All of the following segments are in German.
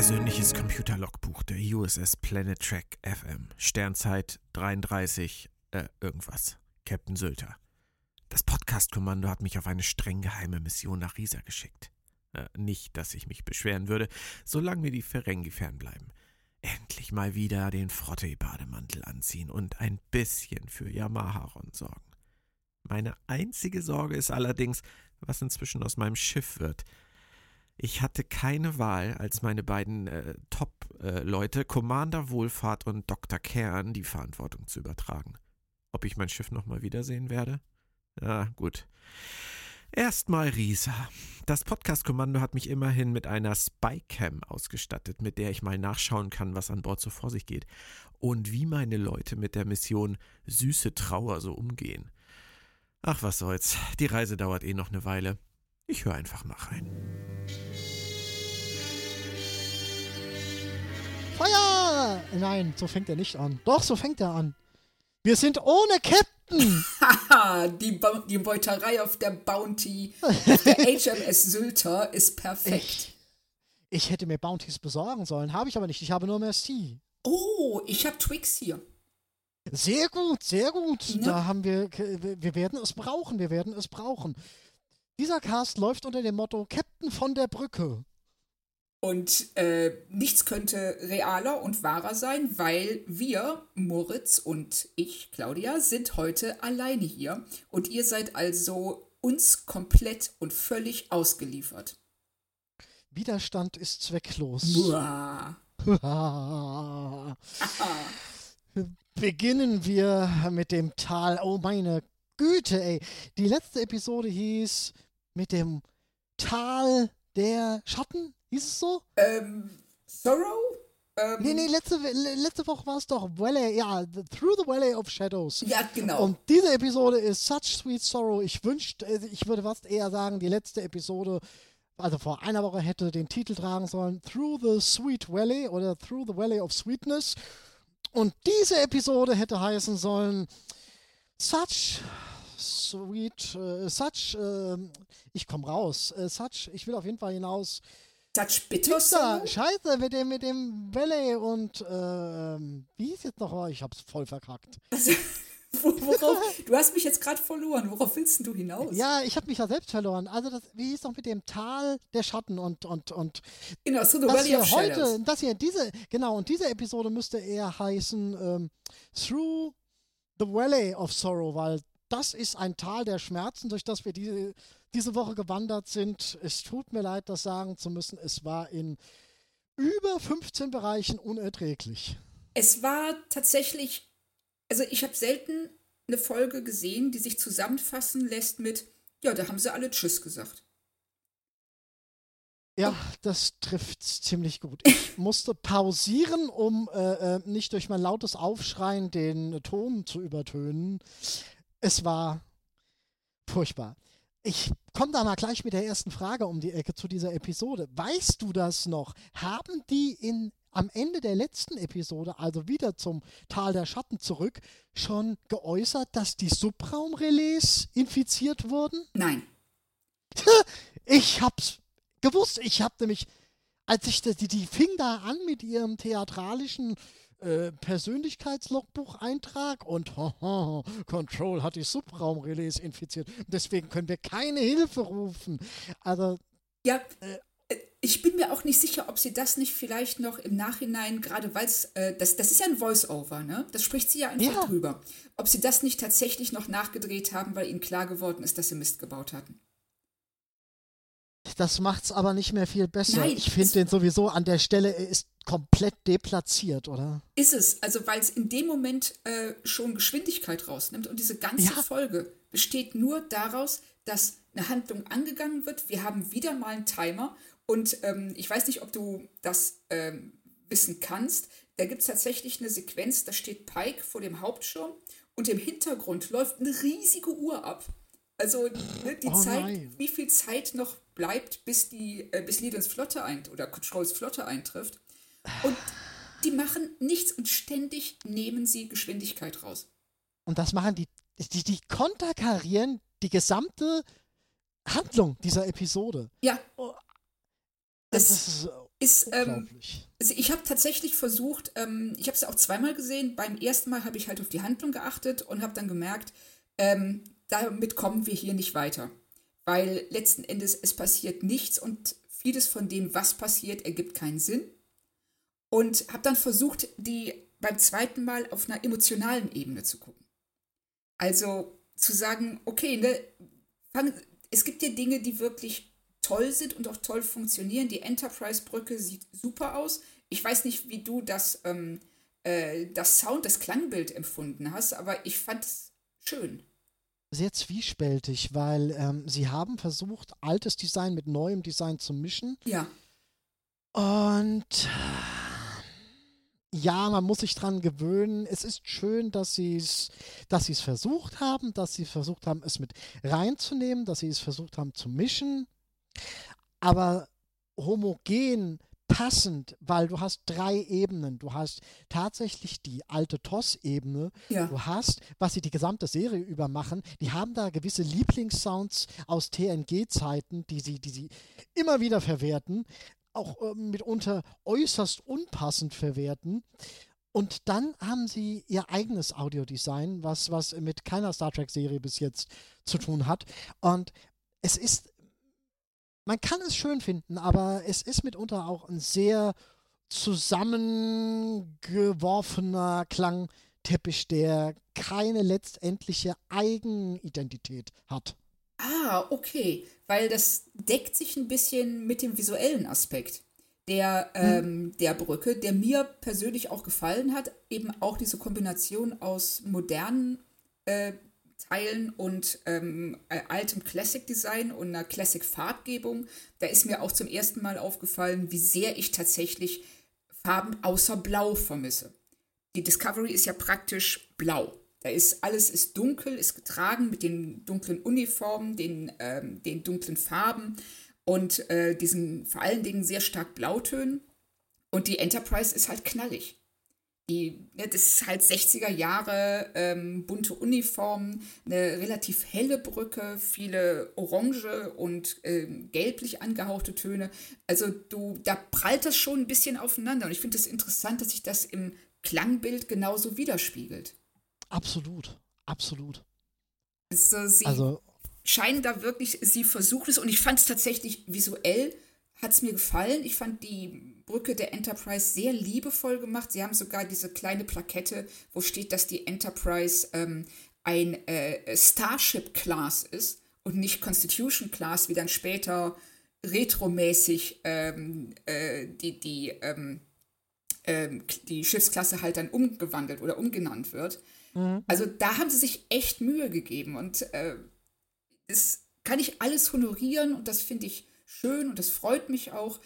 persönliches Computerlogbuch der USS Planet Trek FM. Sternzeit 33, äh, irgendwas. Captain Sylter. Das Podcast-Kommando hat mich auf eine streng geheime Mission nach Risa geschickt. Äh, nicht, dass ich mich beschweren würde, solange mir die Ferengi fernbleiben. Endlich mal wieder den Frotte-Bademantel anziehen und ein bisschen für Yamaharon sorgen. Meine einzige Sorge ist allerdings, was inzwischen aus meinem Schiff wird. Ich hatte keine Wahl, als meine beiden äh, Top-Leute, äh, Commander Wohlfahrt und Dr. Kern, die Verantwortung zu übertragen. Ob ich mein Schiff nochmal wiedersehen werde? Ja, gut. Erstmal Risa. Das Podcast-Kommando hat mich immerhin mit einer Spycam ausgestattet, mit der ich mal nachschauen kann, was an Bord so vor sich geht und wie meine Leute mit der Mission Süße Trauer so umgehen. Ach, was soll's. Die Reise dauert eh noch eine Weile. Ich höre einfach mal rein. Feuer! Nein, so fängt er nicht an. Doch, so fängt er an. Wir sind ohne Captain. Haha, die, die Beuterei auf der Bounty, auf der HMS Sylter ist perfekt. Ich, ich hätte mir Bounties besorgen sollen, habe ich aber nicht. Ich habe nur Merci. Oh, ich habe Twix hier. Sehr gut, sehr gut. Ja. Da haben wir, wir werden es brauchen, wir werden es brauchen. Dieser Cast läuft unter dem Motto Captain von der Brücke. Und äh, nichts könnte realer und wahrer sein, weil wir, Moritz und ich, Claudia, sind heute alleine hier. Und ihr seid also uns komplett und völlig ausgeliefert. Widerstand ist zwecklos. Beginnen wir mit dem Tal. Oh meine Güte, ey. Die letzte Episode hieß mit dem Tal der Schatten. Hieß es so? Ähm, Sorrow? Ähm, nee, nee, letzte, letzte Woche war es doch Valley, ja, Through the Valley of Shadows. Ja, genau. Und diese Episode ist Such Sweet Sorrow. Ich wünschte, äh, ich würde fast eher sagen, die letzte Episode, also vor einer Woche hätte den Titel tragen sollen Through the Sweet Valley oder Through the Valley of Sweetness. Und diese Episode hätte heißen sollen Such Sweet, uh, Such, uh, ich komme raus, uh, Such, ich will auf jeden Fall hinaus Bitter Song? Scheiße, mit dem, mit dem Ballet und, ähm, wie ist jetzt noch? Oh, ich hab's voll verkackt. Also, worauf, du hast mich jetzt gerade verloren. Worauf willst du hinaus? Ja, ich habe mich ja selbst verloren. Also, das, wie hieß noch mit dem Tal der Schatten und, und, und. Genau, so the das Valley of heute, Shadows. Das hier, diese, genau, und diese Episode müsste eher heißen, ähm, Through the Valley of Sorrow, weil das ist ein Tal der Schmerzen, durch das wir diese diese Woche gewandert sind. Es tut mir leid, das sagen zu müssen. Es war in über 15 Bereichen unerträglich. Es war tatsächlich, also ich habe selten eine Folge gesehen, die sich zusammenfassen lässt mit, ja, da haben sie alle Tschüss gesagt. Ja, das trifft ziemlich gut. Ich musste pausieren, um äh, äh, nicht durch mein lautes Aufschreien den Ton zu übertönen. Es war furchtbar. Ich komme da mal gleich mit der ersten Frage um die Ecke zu dieser Episode. Weißt du das noch? Haben die in am Ende der letzten Episode, also wieder zum Tal der Schatten zurück, schon geäußert, dass die Subraumrelais infiziert wurden? Nein. Ich hab's gewusst. Ich hab nämlich, als ich die, die fing da an mit ihrem theatralischen äh, Persönlichkeitslogbuch-Eintrag und haha, Control hat die Subraumrelais infiziert. Deswegen können wir keine Hilfe rufen. Also. Ja. Äh, ich bin mir auch nicht sicher, ob sie das nicht vielleicht noch im Nachhinein, gerade weil es, äh, das, das ist ja ein Voice-Over, ne? Das spricht sie ja einfach ja. drüber. Ob sie das nicht tatsächlich noch nachgedreht haben, weil ihnen klar geworden ist, dass sie Mist gebaut hatten. Das macht's aber nicht mehr viel besser. Nein, ich finde den sowieso an der Stelle, er ist komplett deplatziert, oder? Ist es. Also, weil es in dem Moment äh, schon Geschwindigkeit rausnimmt und diese ganze ja. Folge besteht nur daraus, dass eine Handlung angegangen wird. Wir haben wieder mal einen Timer und ähm, ich weiß nicht, ob du das ähm, wissen kannst. Da gibt es tatsächlich eine Sequenz, da steht Pike vor dem Hauptschirm und im Hintergrund läuft eine riesige Uhr ab. Also ne, die oh Zeit, nein. wie viel Zeit noch bleibt, bis die, äh, bis Lidens Flotte ein oder Controls Flotte eintrifft. Und die machen nichts und ständig nehmen sie Geschwindigkeit raus. Und das machen die, die, die konterkarieren die gesamte Handlung dieser Episode. Ja. Oh, das, das ist ist, ähm, also ich habe tatsächlich versucht, ähm, ich habe es auch zweimal gesehen. Beim ersten Mal habe ich halt auf die Handlung geachtet und habe dann gemerkt, ähm, damit kommen wir hier nicht weiter. Weil letzten Endes es passiert nichts und vieles von dem, was passiert, ergibt keinen Sinn. Und habe dann versucht, die beim zweiten Mal auf einer emotionalen Ebene zu gucken. Also zu sagen, okay, ne, fang, es gibt ja Dinge, die wirklich toll sind und auch toll funktionieren. Die Enterprise-Brücke sieht super aus. Ich weiß nicht, wie du das, ähm, äh, das Sound, das Klangbild empfunden hast, aber ich fand es schön. Sehr zwiespältig, weil ähm, sie haben versucht, altes Design mit neuem Design zu mischen. Ja. Und ja, man muss sich dran gewöhnen. Es ist schön, dass sie es, dass sie es versucht haben, dass sie versucht haben, es mit reinzunehmen, dass sie es versucht haben zu mischen. Aber homogen, passend, weil du hast drei Ebenen. Du hast tatsächlich die alte TOS-Ebene. Ja. Du hast, was sie die gesamte Serie über machen, die haben da gewisse Lieblingssounds aus TNG-Zeiten, die sie, die sie immer wieder verwerten auch äh, mitunter äußerst unpassend verwerten. Und dann haben sie ihr eigenes Audiodesign, was, was mit keiner Star Trek-Serie bis jetzt zu tun hat. Und es ist, man kann es schön finden, aber es ist mitunter auch ein sehr zusammengeworfener Klangteppich, der keine letztendliche Eigenidentität hat. Ah, okay, weil das deckt sich ein bisschen mit dem visuellen Aspekt der, hm. ähm, der Brücke, der mir persönlich auch gefallen hat. Eben auch diese Kombination aus modernen äh, Teilen und ähm, äh, altem Classic-Design und einer Classic-Farbgebung. Da ist mir auch zum ersten Mal aufgefallen, wie sehr ich tatsächlich Farben außer Blau vermisse. Die Discovery ist ja praktisch blau. Da ist alles ist dunkel, ist getragen mit den dunklen Uniformen, den, ähm, den dunklen Farben und äh, diesen vor allen Dingen sehr stark Blautönen. Und die Enterprise ist halt knallig. Die, ne, das ist halt 60er Jahre, ähm, bunte Uniformen, eine relativ helle Brücke, viele orange und ähm, gelblich angehauchte Töne. Also du, da prallt das schon ein bisschen aufeinander. Und ich finde es das interessant, dass sich das im Klangbild genauso widerspiegelt. Absolut, absolut. Also, sie also, scheinen da wirklich, sie versuchen es und ich fand es tatsächlich visuell, hat es mir gefallen. Ich fand die Brücke der Enterprise sehr liebevoll gemacht. Sie haben sogar diese kleine Plakette, wo steht, dass die Enterprise ähm, ein äh, Starship-Class ist und nicht Constitution-Class, wie dann später retromäßig ähm, äh, die, die, ähm, ähm die Schiffsklasse halt dann umgewandelt oder umgenannt wird. Mhm. Also da haben sie sich echt Mühe gegeben und äh, das kann ich alles honorieren und das finde ich schön und das freut mich auch,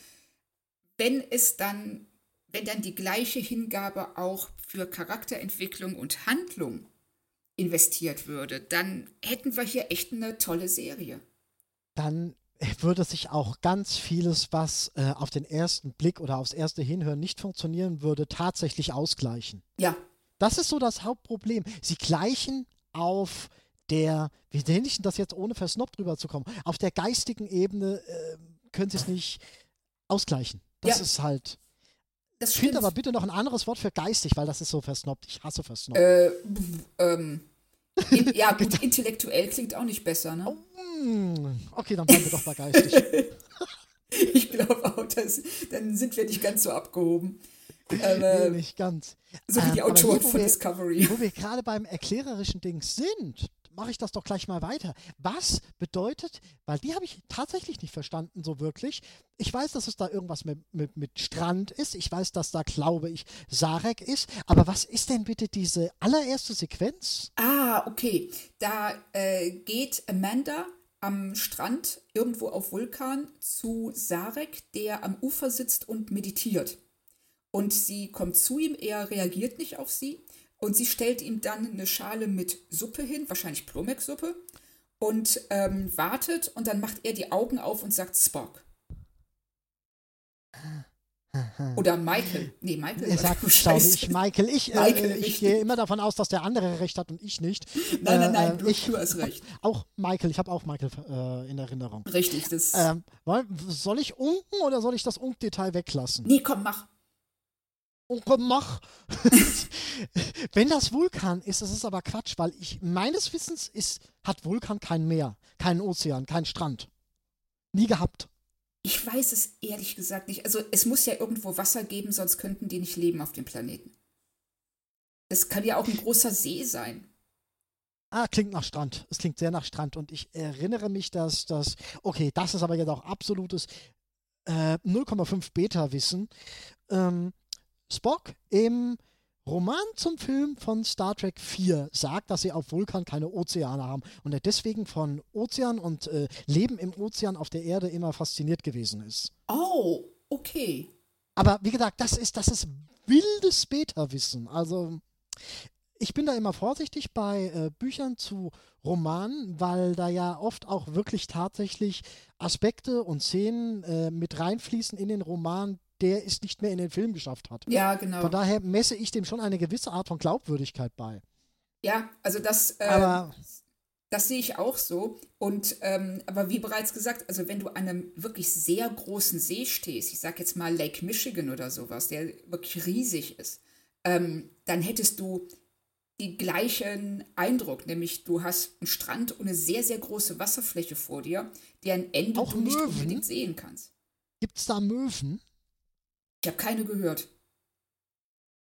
wenn es dann, wenn dann die gleiche Hingabe auch für Charakterentwicklung und Handlung investiert würde, dann hätten wir hier echt eine tolle Serie. Dann würde sich auch ganz vieles, was äh, auf den ersten Blick oder aufs erste Hinhören nicht funktionieren würde, tatsächlich ausgleichen. Ja, das ist so das Hauptproblem. Sie gleichen auf der, wie nenne ich das jetzt, ohne versnobbt drüber zu kommen, auf der geistigen Ebene äh, können sie es nicht ausgleichen. Das ja. ist halt. Das Find aber bitte noch ein anderes Wort für geistig, weil das ist so versnobbt. Ich hasse versnobbt. Äh, ähm, in, ja, gut, intellektuell klingt auch nicht besser, ne? Oh, mm, okay, dann bleiben wir doch mal geistig. ich glaube auch, dass, dann sind wir nicht ganz so abgehoben. Aber, nee, nicht ganz. So wie die ähm, Autoren von wir, Discovery. Wo wir gerade beim erklärerischen Ding sind, mache ich das doch gleich mal weiter. Was bedeutet, weil die habe ich tatsächlich nicht verstanden so wirklich. Ich weiß, dass es da irgendwas mit, mit, mit Strand ist. Ich weiß, dass da, glaube ich, Sarek ist. Aber was ist denn bitte diese allererste Sequenz? Ah, okay. Da äh, geht Amanda am Strand irgendwo auf Vulkan zu Sarek, der am Ufer sitzt und meditiert. Und sie kommt zu ihm, er reagiert nicht auf sie. Und sie stellt ihm dann eine Schale mit Suppe hin, wahrscheinlich Plomex-Suppe, und ähm, wartet. Und dann macht er die Augen auf und sagt Spock. Oder Michael. Nee, Michael. Er sagt, glaube ich, Michael. Ich, äh, Michael, ich gehe immer davon aus, dass der andere recht hat und ich nicht. Nein, nein, nein, äh, du, ich, du hast recht. Auch Michael, ich habe auch Michael äh, in Erinnerung. Richtig, das. Ähm, soll ich unken oder soll ich das Unk-Detail weglassen? Nee, komm, mach. Oh, komm, mach. Wenn das Vulkan ist, das ist aber Quatsch, weil ich meines Wissens ist, hat Vulkan kein Meer, keinen Ozean, keinen Strand. Nie gehabt. Ich weiß es ehrlich gesagt nicht. Also es muss ja irgendwo Wasser geben, sonst könnten die nicht leben auf dem Planeten. Es kann ja auch ein großer See sein. Ah, klingt nach Strand. Es klingt sehr nach Strand. Und ich erinnere mich, dass das, okay, das ist aber jetzt auch absolutes äh, 0,5 Beta-Wissen. Ähm, Spock im Roman zum Film von Star Trek 4 sagt, dass sie auf Vulkan keine Ozeane haben und er deswegen von Ozean und äh, Leben im Ozean auf der Erde immer fasziniert gewesen ist. Oh, okay. Aber wie gesagt, das ist, das ist wildes Beta-Wissen. Also ich bin da immer vorsichtig bei äh, Büchern zu Romanen, weil da ja oft auch wirklich tatsächlich Aspekte und Szenen äh, mit reinfließen in den Roman, der es nicht mehr in den Film geschafft hat. Ja, genau. Von daher messe ich dem schon eine gewisse Art von Glaubwürdigkeit bei. Ja, also das, äh, aber, das sehe ich auch so. Und ähm, aber wie bereits gesagt, also wenn du an einem wirklich sehr großen See stehst, ich sage jetzt mal Lake Michigan oder sowas, der wirklich riesig ist, ähm, dann hättest du den gleichen Eindruck, nämlich du hast einen Strand und eine sehr, sehr große Wasserfläche vor dir, deren Ende Auch du nicht Möwen? unbedingt sehen kannst. Gibt es da Möwen? Ich habe keine gehört.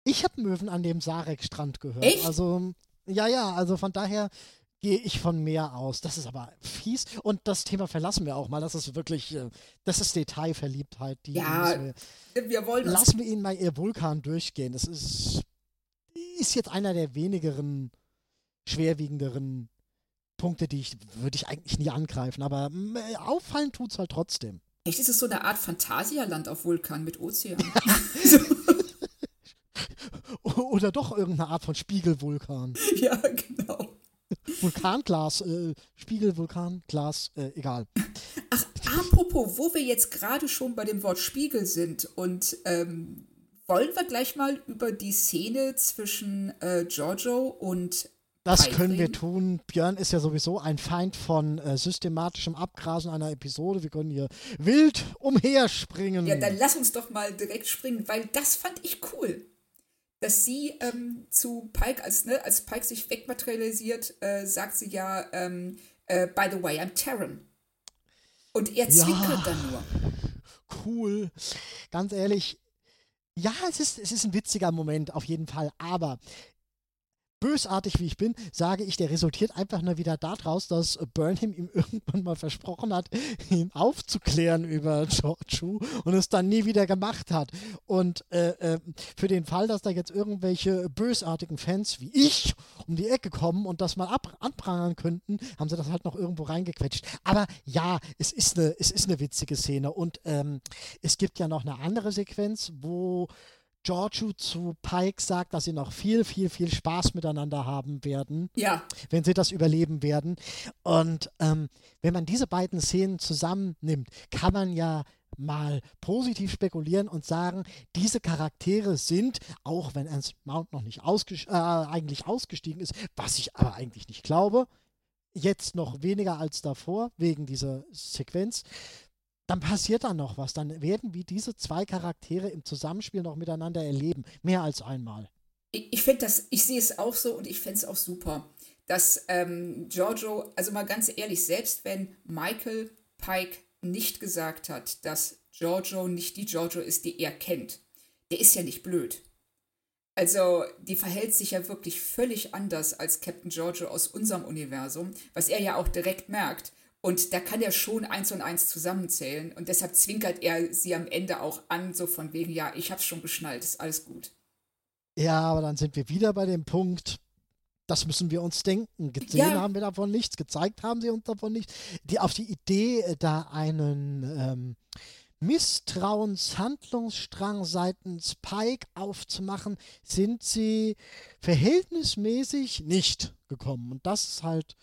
Ich habe Möwen an dem Sarek-Strand gehört. Echt? Also, ja, ja, also von daher gehe ich von mehr aus. Das ist aber fies. Und das Thema verlassen wir auch mal. Das ist wirklich, äh, das ist Detailverliebtheit. Die Ja, wir, Wir wollen lassen wir ihn mal ihr Vulkan durchgehen. Das ist, ist jetzt einer der wenigeren schwerwiegenderen Punkte, die ich, würde ich eigentlich nie angreifen. Aber mm, äh, auffallen tut's halt trotzdem. Echt, ist es so eine Art Phantasialand auf Vulkan mit Ozean? Oder doch irgendeine Art von Spiegelvulkan. ja, genau. Vulkanglas, äh, Spiegelvulkan, Glas, äh, egal. Ach, apropos, wo wir jetzt gerade schon bei dem Wort Spiegel sind und ähm, wollen wir gleich mal über die Szene zwischen äh, Giorgio und Das können wir tun. Björn ist ja sowieso ein Feind von äh, systematischem Abgrasen einer Episode. Wir können hier wild umherspringen. Ja, dann lass uns doch mal direkt springen, weil das fand ich cool. Dass sie ähm, zu Pike, als, ne, als Pike sich wegmaterialisiert, äh, sagt sie ja, ähm, äh, by the way, I'm Terran. Und er Ja. zwinkert dann nur. cool. Ganz ehrlich, ja, es ist, es ist ein witziger Moment, auf jeden Fall. Aber bösartig wie ich bin, sage ich, der resultiert einfach nur wieder daraus, dass Burnham ihm irgendwann mal versprochen hat, ihn aufzuklären über Giorgio und es dann nie wieder gemacht hat. Und äh, äh, für den Fall, dass da jetzt irgendwelche bösartigen Fans wie ich um die Ecke kommen und das mal ab anprangern könnten, haben sie das halt noch irgendwo reingequetscht. Aber ja, es ist eine, es ist eine witzige Szene und ähm, es gibt ja noch eine andere Sequenz, wo Giorgio zu Pike sagt, dass sie noch viel, viel, viel Spaß miteinander haben werden, Ja, wenn sie das überleben werden. Und ähm, wenn man diese beiden Szenen zusammennimmt, kann man ja mal positiv spekulieren und sagen, diese Charaktere sind, auch wenn Ernst Mount noch nicht ausges äh, eigentlich ausgestiegen ist, was ich aber eigentlich nicht glaube, jetzt noch weniger als davor, wegen dieser Sequenz, dann passiert da noch was. Dann werden wir diese zwei Charaktere im Zusammenspiel noch miteinander erleben. Mehr als einmal. ich, ich finde das, ich sehe es auch so und ich fände es auch super, dass ähm, Giorgio, also mal ganz ehrlich, selbst wenn Michael Pike nicht gesagt hat, dass Giorgio nicht die Giorgio ist, die er kennt, der ist ja nicht blöd. Also, die verhält sich ja wirklich völlig anders als Captain Giorgio aus unserem Universum, was er ja auch direkt merkt. Und da kann er schon eins und eins zusammenzählen. Und deshalb zwinkert er sie am Ende auch an, so von wegen, ja, ich hab's schon geschnallt, ist alles gut. Ja, aber dann sind wir wieder bei dem Punkt, das müssen wir uns denken. Gesehen Ja. haben wir davon nichts, gezeigt haben sie uns davon nichts. Die, auf die Idee, äh, da einen ähm, Misstrauenshandlungsstrang seitens Pike aufzumachen, sind sie verhältnismäßig nicht gekommen. Und das ist halt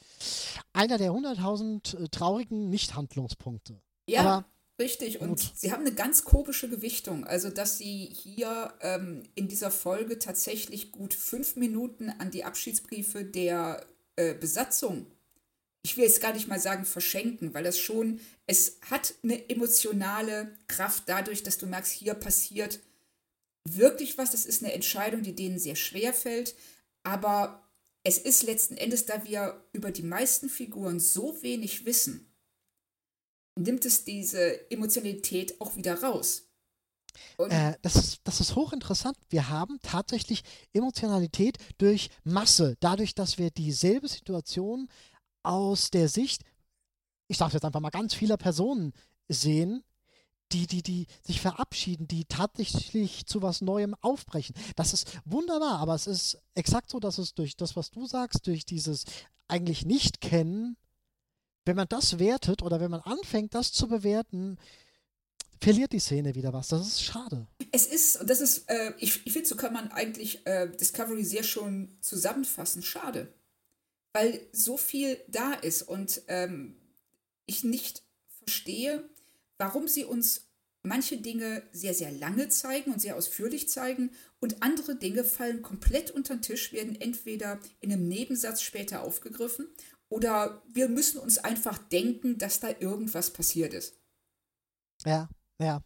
einer der 100.000 äh, traurigen Nicht-Handlungspunkte. Ja, Aber Richtig, und Gut. sie haben eine ganz komische Gewichtung. Also, dass sie hier ähm, in dieser Folge tatsächlich gut fünf Minuten an die Abschiedsbriefe der äh, Besatzung, ich will jetzt gar nicht mal sagen verschenken, weil das schon, es hat eine emotionale Kraft dadurch, dass du merkst, hier passiert wirklich was. Das ist eine Entscheidung, die denen sehr schwer fällt. Aber es ist letzten Endes, da wir über die meisten Figuren so wenig wissen, nimmt es diese Emotionalität auch wieder raus. Äh, das, ist, das ist hochinteressant. Wir haben tatsächlich Emotionalität durch Masse, dadurch, dass wir dieselbe Situation aus der Sicht, ich sage jetzt einfach mal ganz vieler Personen sehen, die, die, die sich verabschieden, die tatsächlich zu was Neuem aufbrechen. Das ist wunderbar, aber es ist exakt so, dass es durch das, was du sagst, durch dieses eigentlich Nicht-Kennen, wenn man das wertet oder wenn man anfängt, das zu bewerten, verliert die Szene wieder was. Das ist schade. Es ist, und das ist, äh, ich, ich finde, so kann man eigentlich äh, Discovery sehr schon zusammenfassen. Schade. Weil so viel da ist und ähm, ich nicht verstehe, warum sie uns manche Dinge sehr, sehr lange zeigen und sehr ausführlich zeigen und andere Dinge fallen komplett unter den Tisch, werden entweder in einem Nebensatz später aufgegriffen oder wir müssen uns einfach denken, dass da irgendwas passiert ist. Ja, ja.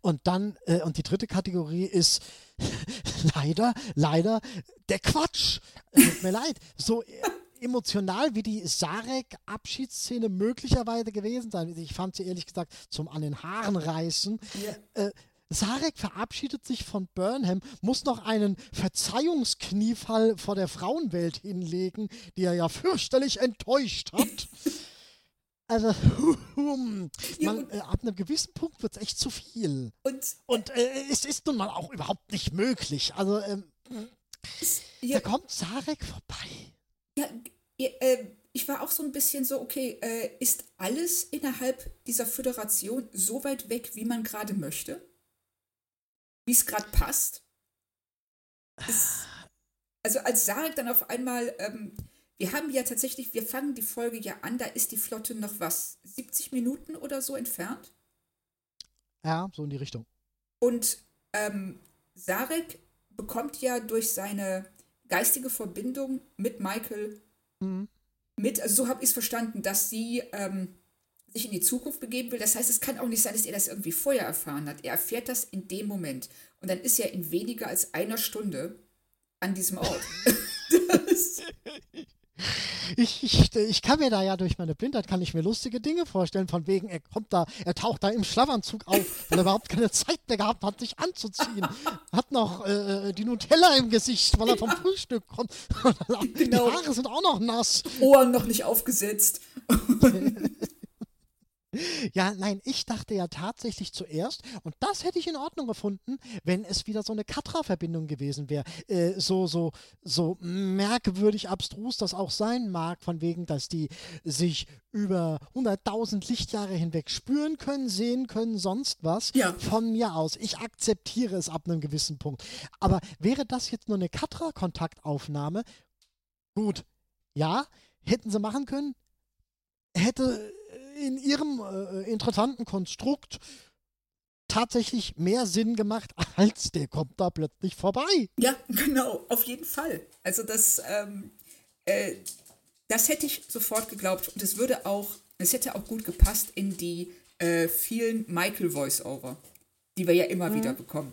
Und dann, äh, und die dritte Kategorie ist leider, leider der Quatsch. Tut mir leid. So, äh, emotional wie die Sarek-Abschiedsszene möglicherweise gewesen sein. Ich fand sie ehrlich gesagt zum an den Haaren reißen. Ja. Äh, Sarek verabschiedet sich von Burnham, muss noch einen Verzeihungskniefall vor der Frauenwelt hinlegen, die er ja fürchterlich enttäuscht hat. also, man, ja, äh, ab einem gewissen Punkt wird es echt zu viel. Und, und äh, es ist nun mal auch überhaupt nicht möglich. Also, ähm, ja, da kommt Sarek vorbei. Ja, äh, ich war auch so ein bisschen so, okay, äh, ist alles innerhalb dieser Föderation so weit weg, wie man gerade möchte? Wie es gerade passt? Es, also als Sarek dann auf einmal, ähm, wir haben ja tatsächlich, wir fangen die Folge ja an, da ist die Flotte noch was, 70 Minuten oder so entfernt? Ja, so in die Richtung. Und ähm, Sarek bekommt ja durch seine geistige Verbindung mit Michael mhm. mit, also so habe ich es verstanden, dass sie ähm, sich in die Zukunft begeben will. Das heißt, es kann auch nicht sein, dass er das irgendwie vorher erfahren hat. Er erfährt das in dem Moment. Und dann ist er in weniger als einer Stunde an diesem Ort. ich, ich, ich kann mir da ja durch meine Blindheit kann ich mir lustige Dinge vorstellen, von wegen, er kommt da, er taucht da im Schlafanzug auf, weil er überhaupt keine Zeit mehr gehabt hat, sich anzuziehen. Hat noch äh, äh die Nutella im Gesicht, weil er vom Frühstück kommt. Die genau. Haare sind auch noch nass. Ohren noch nicht aufgesetzt. Ja, nein, ich dachte ja tatsächlich zuerst, und das hätte ich in Ordnung gefunden, wenn es wieder so eine Katra-Verbindung gewesen wäre. Äh, so, so, so merkwürdig abstrus das auch sein mag, von wegen, dass die sich über 100.000 Lichtjahre hinweg spüren können, sehen können, sonst was. Ja. Von mir aus. Ich akzeptiere es ab einem gewissen Punkt. Aber wäre das jetzt nur eine Katra-Kontaktaufnahme? Gut. Ja, hätten sie machen können. Hätte in ihrem äh, interessanten Konstrukt tatsächlich mehr Sinn gemacht, als der kommt da plötzlich vorbei. Ja, genau, auf jeden Fall. Also das, ähm, äh, das hätte ich sofort geglaubt und es würde auch, es hätte auch gut gepasst in die äh, vielen Michael-Voice-Over, die wir ja immer mhm. wieder bekommen.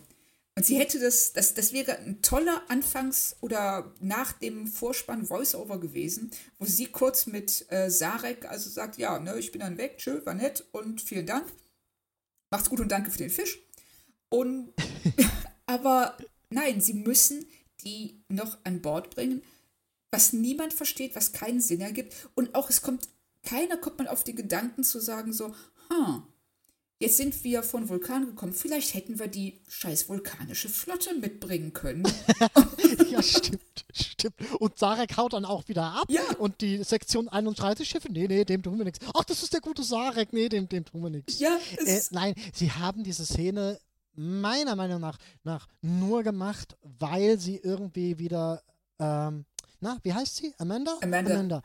Und sie hätte das, das, das wäre ein toller Anfangs- oder nach dem Vorspann Voiceover gewesen, wo sie kurz mit äh, Sarek also sagt, ja, ne, ich bin dann weg, tschö, war nett und vielen Dank. Macht's gut und danke für den Fisch. Und aber nein, sie müssen die noch an Bord bringen, was niemand versteht, was keinen Sinn ergibt. Und auch es kommt, keiner kommt mal auf die Gedanken zu sagen, so, hm, Jetzt sind wir von Vulkan gekommen. Vielleicht hätten wir die scheiß vulkanische Flotte mitbringen können. ja, stimmt, stimmt. Und Sarek haut dann auch wieder ab. Ja. Und die Sektion 31 Schiffe, nee, nee, dem tun wir nichts. Ach, das ist der gute Sarek, nee, dem, dem tun wir nichts. Ja, äh, nein, sie haben diese Szene meiner Meinung nach, nach nur gemacht, weil sie irgendwie wieder, ähm, na, wie heißt sie? Amanda? Amanda. Amanda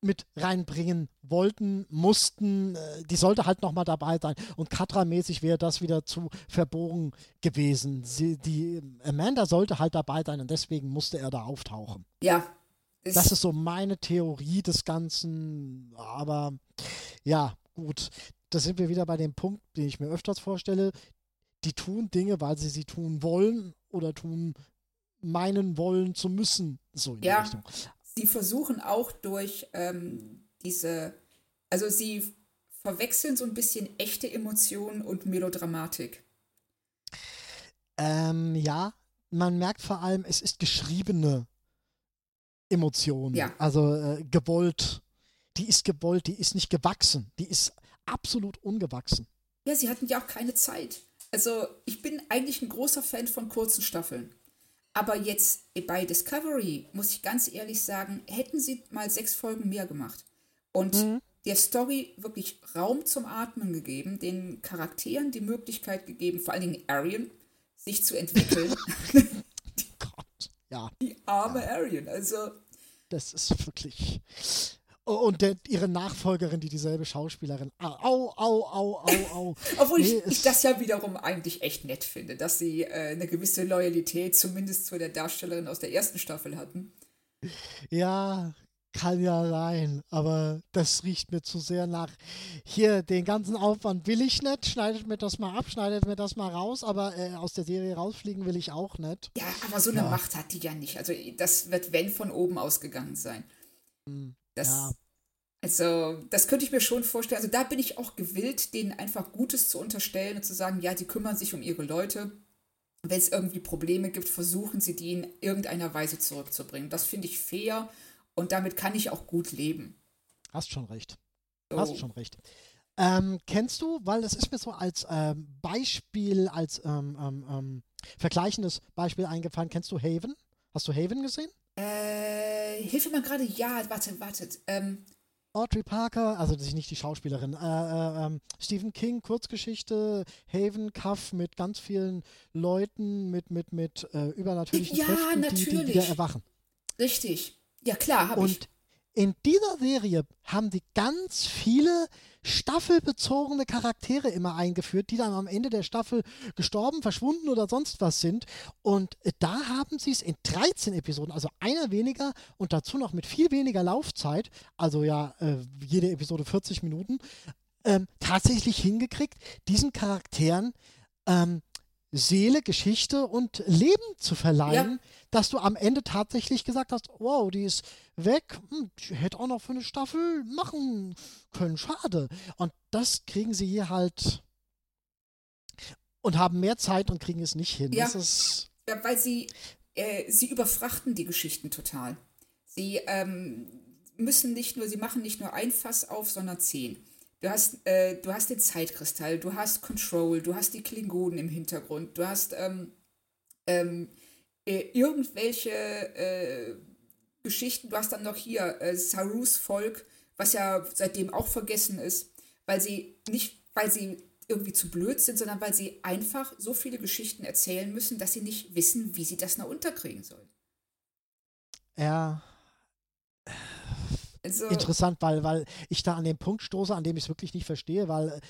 mit reinbringen wollten, mussten. Äh, die sollte halt nochmal dabei sein. Und Katra-mäßig wäre das wieder zu verbogen gewesen. Sie, die Amanda sollte halt dabei sein und deswegen musste er da auftauchen. Ja. Das ist so meine Theorie des Ganzen. Aber ja, gut. Da sind wir wieder bei dem Punkt, den ich mir öfters vorstelle. Die tun Dinge, weil sie sie tun wollen oder tun meinen wollen zu müssen. So in ja. die Richtung sie versuchen auch durch ähm, diese, also sie verwechseln so ein bisschen echte Emotionen und Melodramatik. Ähm, ja, man merkt vor allem, es ist geschriebene Emotion. Ja. Also äh, gewollt. Die ist gewollt, die ist nicht gewachsen. Die ist absolut ungewachsen. Ja, sie hatten ja auch keine Zeit. Also ich bin eigentlich ein großer Fan von kurzen Staffeln. Aber jetzt bei Discovery, muss ich ganz ehrlich sagen, hätten sie mal sechs Folgen mehr gemacht und mhm. der Story wirklich Raum zum Atmen gegeben, den Charakteren die Möglichkeit gegeben, vor allen Dingen Arian, sich zu entwickeln. Gott, ja. Die arme ja. Arian, also. Das ist wirklich. Und der, ihre Nachfolgerin, die dieselbe Schauspielerin. Au, au, au, au, au. Obwohl nee, ich, ich, das ja wiederum eigentlich echt nett finde, dass sie äh, eine gewisse Loyalität zumindest zu der Darstellerin aus der ersten Staffel hatten. Ja, kann ja sein, aber das riecht mir zu sehr nach. Hier, den ganzen Aufwand will ich nicht, schneidet mir das mal ab, schneidet mir das mal raus, aber äh, aus der Serie rausfliegen will ich auch nicht. Ja, aber so eine ja. Macht hat die ja nicht. Also das wird, wenn, von oben ausgegangen sein. Hm. Das, ja. Also, das könnte ich mir schon vorstellen. Also, da bin ich auch gewillt, denen einfach Gutes zu unterstellen und zu sagen, ja, die kümmern sich um ihre Leute. Wenn es irgendwie Probleme gibt, versuchen sie, die in irgendeiner Weise zurückzubringen. Das finde ich fair und damit kann ich auch gut leben. Hast schon recht. So. Hast schon recht. Ähm, kennst du, weil das ist mir so als ähm, Beispiel, als ähm, ähm, ähm vergleichendes Beispiel eingefallen, kennst du Haven? Hast du Haven gesehen? Äh, hilf mir mal gerade, ja, warte, wartet. Ähm, Audrey Parker, also nicht die Schauspielerin, äh, äh, ähm, Stephen King, Kurzgeschichte, Haven, Cuff mit ganz vielen Leuten, mit, mit, mit äh, übernatürlichen ja, Kräften. Die, die wieder erwachen. Richtig. Ja, klar, habe ich. In dieser Serie haben die ganz viele staffelbezogene Charaktere immer eingeführt, die dann am Ende der Staffel gestorben, verschwunden oder sonst was sind. Und da haben sie es in 13 Episoden, also einer weniger und dazu noch mit viel weniger Laufzeit, also ja äh, jede Episode 40 Minuten, ähm, tatsächlich hingekriegt, diesen Charakteren ähm, Seele, Geschichte und Leben zu verleihen, ja. dass du am Ende tatsächlich gesagt hast, wow, die ist weg, hm, ich hätte auch noch für eine Staffel machen können, schade. Und das kriegen sie hier halt und haben mehr Zeit und kriegen es nicht hin. Ja, ja weil sie, äh, sie überfrachten die Geschichten total. Sie ähm, müssen nicht nur, sie machen nicht nur ein Fass auf, sondern zehn. Du hast, äh, du hast den Zeitkristall, du hast Control, du hast die Klingonen im Hintergrund, du hast ähm, ähm, äh, irgendwelche äh, Geschichten, du hast dann noch hier äh, Sarus Volk, was ja seitdem auch vergessen ist, weil sie nicht, weil sie irgendwie zu blöd sind, sondern weil sie einfach so viele Geschichten erzählen müssen, dass sie nicht wissen, wie sie das noch unterkriegen sollen. Ja, also, Interessant, weil, weil ich da an den Punkt stoße, an dem ich es wirklich nicht verstehe, weil äh,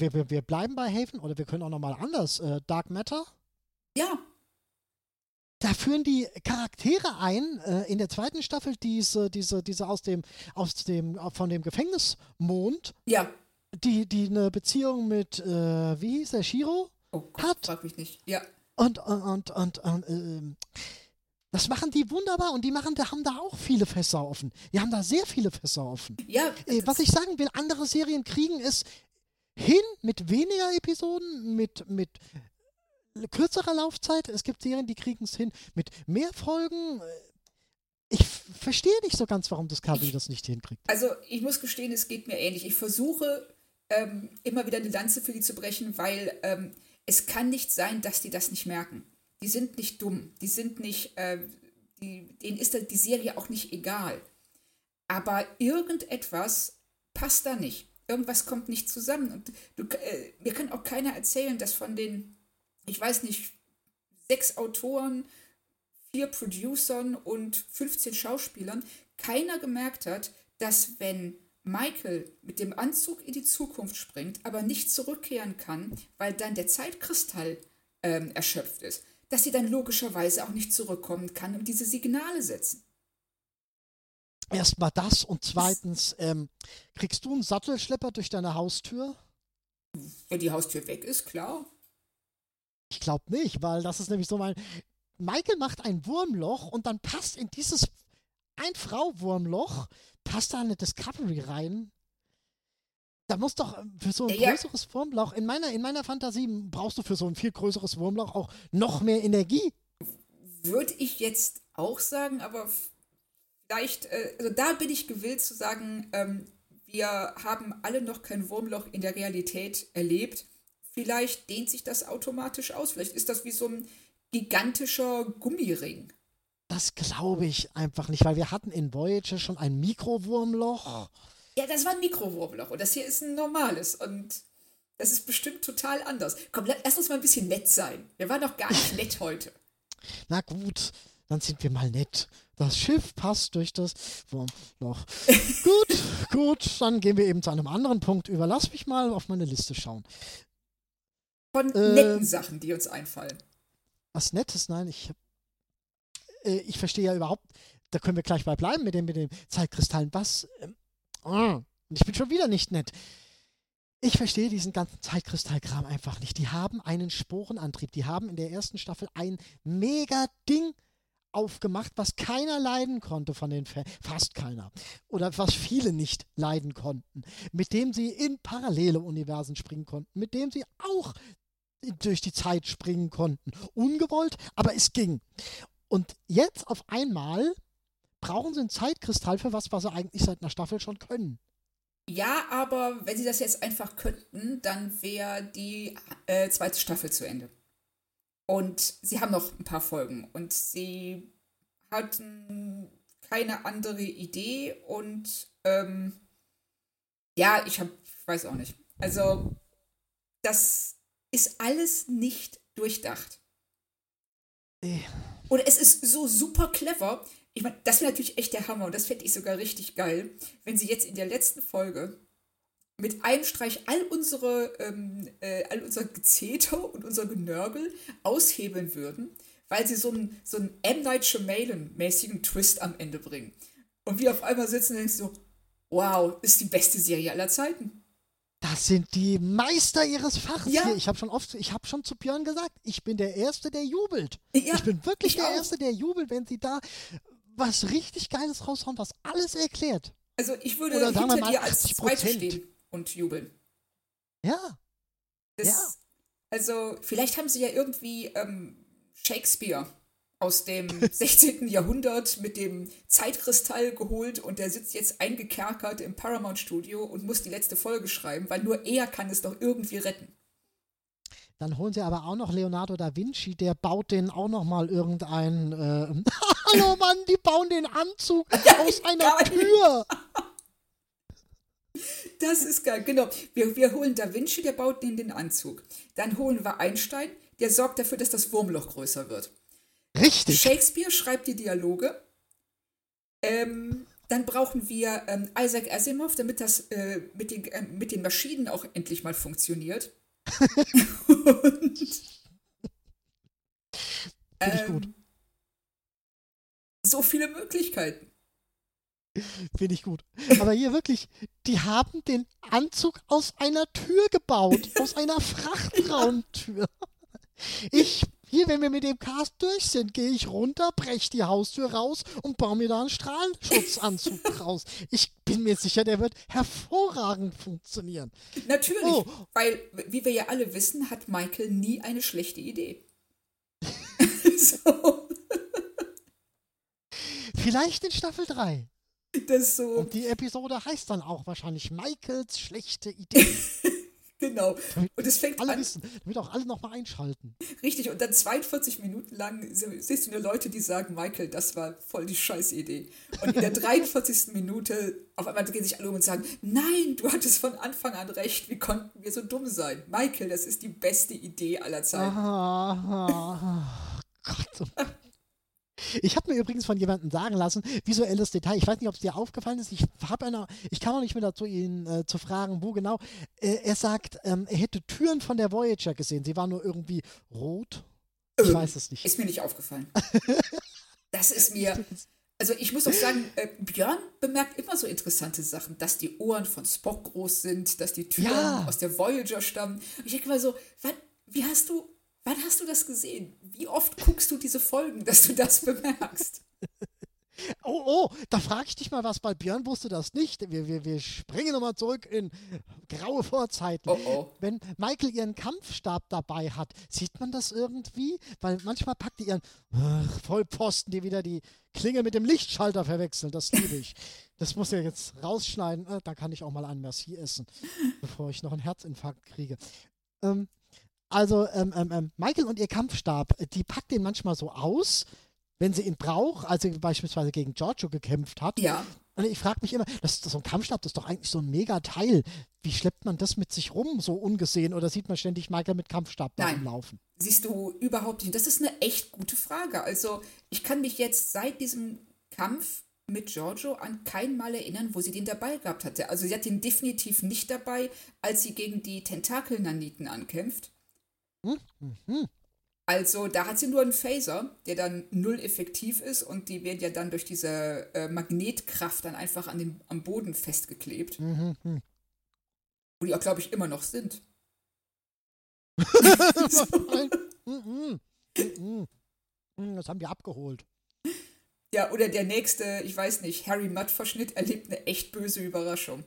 wir, wir, wir bleiben bei Haven oder wir können auch nochmal anders. Äh, Dark Matter? Ja. Da führen die Charaktere ein, äh, in der zweiten Staffel, diese, diese, diese aus dem, aus dem, von dem Gefängnismond. Ja. Die, die eine Beziehung mit, äh, wie hieß der, Shiro? Oh Gott, hat. frag mich nicht. Ja. Und, und, und, und, äh, das machen die wunderbar und die machen, da haben da auch viele Fässer offen. Die haben da sehr viele Fässer offen. Ja. Äh, was ich sagen will, andere Serien kriegen es hin mit weniger Episoden, mit, mit kürzerer Laufzeit. Es gibt Serien, die kriegen es hin mit mehr Folgen. Ich verstehe nicht so ganz, warum Discovery das nicht hinkriegt. Also ich muss gestehen, es geht mir ähnlich. Ich versuche ähm, immer wieder eine Lanze für die zu brechen, weil ähm, es kann nicht sein, dass die das nicht merken die sind nicht dumm, die sind nicht, äh, die, denen ist die Serie auch nicht egal. Aber irgendetwas passt da nicht. Irgendwas kommt nicht zusammen. Und du, äh, mir kann auch keiner erzählen, dass von den, ich weiß nicht, sechs Autoren, vier Producern und 15 Schauspielern keiner gemerkt hat, dass wenn Michael mit dem Anzug in die Zukunft springt, aber nicht zurückkehren kann, weil dann der Zeitkristall ähm, erschöpft ist, dass sie dann logischerweise auch nicht zurückkommen kann und diese Signale setzen. Erstmal das und zweitens, ähm, kriegst du einen Sattelschlepper durch deine Haustür? Wenn die Haustür weg ist, klar. Ich glaube nicht, weil das ist nämlich so mein. Michael macht ein Wurmloch und dann passt in dieses Ein-Frau-Wurmloch, passt da eine Discovery rein. Da muss doch ähm, für so ein Ja. größeres Wurmloch, in meiner, in meiner Fantasie brauchst du für so ein viel größeres Wurmloch auch noch mehr Energie. Würde ich jetzt auch sagen, aber vielleicht, äh, also da bin ich gewillt zu sagen, ähm, wir haben alle noch kein Wurmloch in der Realität erlebt. Vielleicht dehnt sich das automatisch aus. Vielleicht ist das wie so ein gigantischer Gummiring. Das glaube ich einfach nicht, weil wir hatten in Voyager schon ein Mikrowurmloch. Ja, das war ein Mikrowurmloch und das hier ist ein normales und das ist bestimmt total anders. Komm, la- lass uns mal ein bisschen nett sein. Wir waren doch gar nicht nett heute. Na gut, dann sind wir mal nett. Das Schiff passt durch das Wurmloch. gut, gut, dann gehen wir eben zu einem anderen Punkt über. Lass mich mal auf meine Liste schauen. Von Ähm. netten Sachen, die uns einfallen. Was Nettes, nein, ich, äh, ich verstehe ja überhaupt, da können wir gleich bei bleiben mit dem, mit dem Zeitkristallen. Was? Ähm, ah, ich bin schon wieder nicht nett. Ich verstehe diesen ganzen Zeitkristallkram einfach nicht. Die haben einen Sporenantrieb. Die haben in der ersten Staffel ein mega Ding aufgemacht, was keiner leiden konnte von den Fans, fast keiner. Oder was viele nicht leiden konnten. Mit dem sie in parallele Universen springen konnten. Mit dem sie auch durch die Zeit springen konnten. Ungewollt, aber es ging. Und jetzt auf einmal brauchen sie einen Zeitkristall für was, was sie eigentlich seit einer Staffel schon können. Ja, aber wenn sie das jetzt einfach könnten, dann wäre die äh, zweite Staffel zu Ende. Und sie haben noch ein paar Folgen und sie hatten keine andere Idee und ähm, ja, ich hab, ich weiß auch nicht. Also das ist alles nicht durchdacht. Äh, Oder es ist so super clever. Ich meine, das wäre natürlich echt der Hammer und das fände ich sogar richtig geil, wenn sie jetzt in der letzten Folge mit einem Streich all unsere, ähm, äh, all unser Gezeter und unser Genörgel aushebeln würden, weil sie so einen, so einen M. Night Shyamalan-mäßigen Twist am Ende bringen. Und wir auf einmal sitzen und denken so, wow, ist die beste Serie aller Zeiten. Das sind die Meister ihres Fachs Ja. hier. Ich habe schon oft, ich habe schon zu Björn gesagt, ich bin der Erste, der jubelt. Ja, ich bin wirklich ich der auch. Erste, der jubelt, wenn sie da was richtig Geiles raushauen, was alles erklärt. Also ich würde Oder hinter mal dir als 80%. Zweite stehen und jubeln. Ja, Das, Ja. Also, vielleicht haben sie ja irgendwie ähm, Shakespeare aus dem 16. Jahrhundert mit dem Zeitkristall geholt und der sitzt jetzt eingekerkert im Paramount Studio und muss die letzte Folge schreiben, weil nur er kann es doch irgendwie retten. dann holen sie aber auch noch Leonardo da Vinci, der baut den auch noch mal irgendein. Äh, Hallo Mann, die bauen den Anzug aus einer. Tür. Das ist geil, genau. Wir, wir holen Da Vinci, der baut den den Anzug. Dann holen wir Einstein, der sorgt dafür, dass das Wurmloch größer wird. Richtig. Shakespeare schreibt die Dialoge. Ähm, dann brauchen wir ähm, Isaac Asimov, damit das äh, mit, den, äh, mit den Maschinen auch endlich mal funktioniert. Und, Finde ich gut. So viele Möglichkeiten. Finde ich gut. Aber hier wirklich, die haben den Anzug aus einer Tür gebaut. aus einer Frachtraumtür. Ich, hier, wenn wir mit dem Cast durch sind, gehe ich runter, brech die Haustür raus und baue mir da einen Strahlenschutzanzug raus. Ich bin mir sicher, der wird hervorragend funktionieren. Natürlich, Oh. weil, wie wir ja alle wissen, hat Michael nie eine schlechte Idee. so, Vielleicht in Staffel 3. das so, Und die Episode heißt dann auch wahrscheinlich Michaels schlechte Idee. genau. Und es fängt Alle an, wissen, damit auch alle nochmal einschalten. Richtig, und dann 42 Minuten lang siehst du nur Leute, die sagen, Michael, das war voll die Scheißidee. Und in der 43. Minute auf einmal drehen sich alle um und sagen, nein, du hattest von Anfang an recht, wie konnten wir so dumm sein? Michael, das ist die beste Idee aller Zeiten. Ah, oh Gott. Ich habe mir übrigens von jemandem sagen lassen, visuelles Detail, ich weiß nicht, ob es dir aufgefallen ist, ich, hab einer, ich kam noch nicht mehr dazu, ihn äh, zu fragen, wo genau. Äh, er sagt, ähm, er hätte Türen von der Voyager gesehen, sie waren nur irgendwie rot. Ich ähm, weiß es nicht. Ist mir nicht aufgefallen. das ist mir. Also ich muss auch sagen, äh, Björn bemerkt immer so interessante Sachen, dass die Ohren von Spock groß sind, dass die Türen ja. aus der Voyager stammen. Und ich denke mal so, wann, wie hast du Wann hast du das gesehen? Wie oft guckst du diese Folgen, dass du das bemerkst? Oh, oh, da frage ich dich mal was, weil Björn wusste das nicht. Wir, wir, wir springen nochmal zurück in graue Vorzeiten. Oh, oh. Wenn Michael ihren Kampfstab dabei hat, sieht man das irgendwie? Weil manchmal packt die ihren ach, Vollposten, die wieder die Klinge mit dem Lichtschalter verwechseln. Das liebe ich. Das muss er jetzt rausschneiden. Äh, da kann ich auch mal ein Merci essen, bevor ich noch einen Herzinfarkt kriege. Ähm, also ähm, ähm, ähm, Michael und ihr Kampfstab, die packt den manchmal so aus, wenn sie ihn braucht, als sie beispielsweise gegen Giorgio gekämpft hat. Ja. Und ich frage mich immer, das, das, so ein Kampfstab, das ist doch eigentlich so ein Mega-Teil. Wie schleppt man das mit sich rum, so ungesehen? Oder sieht man ständig Michael mit Kampfstab da rumlaufen? Siehst du überhaupt nicht. Das ist eine echt gute Frage. Also, ich kann mich jetzt seit diesem Kampf mit Giorgio an kein Mal erinnern, wo sie den dabei gehabt hatte. Also, sie hat ihn definitiv nicht dabei, als sie gegen die Tentakel-Naniten ankämpft. Mhm. Also da hat sie nur einen Phaser, der dann null effektiv ist und die werden ja dann durch diese äh, Magnetkraft dann einfach an den, am Boden festgeklebt. Mhm. Wo die auch, glaube ich, immer noch sind. Mhm. Mhm. das haben die abgeholt. Ja, oder der nächste, ich weiß nicht, Harry Mudd-Verschnitt erlebt eine echt böse Überraschung.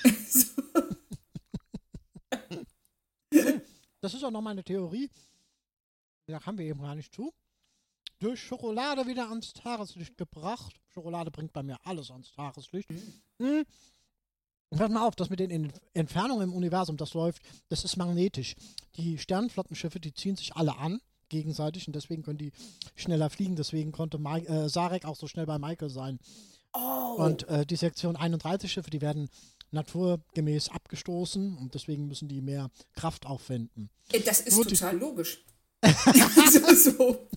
so. Das ist auch noch mal eine Theorie. Da haben wir eben gar nicht zu. Durch Schokolade wieder ans Tageslicht gebracht. Schokolade bringt bei mir alles ans Tageslicht. Mhm. Hört mal auf, das mit den Entfernungen im Universum, das läuft, das ist magnetisch. Die Sternenflottenschiffe, die ziehen sich alle an, gegenseitig, und deswegen können die schneller fliegen. Deswegen konnte Ma äh, Sarek auch so schnell bei Michael sein. Oh. Und äh, die Sektion 31 Schiffe, die werden naturgemäß abgestoßen und deswegen müssen die mehr Kraft aufwenden. Äh, das ist Nur total logisch. also so,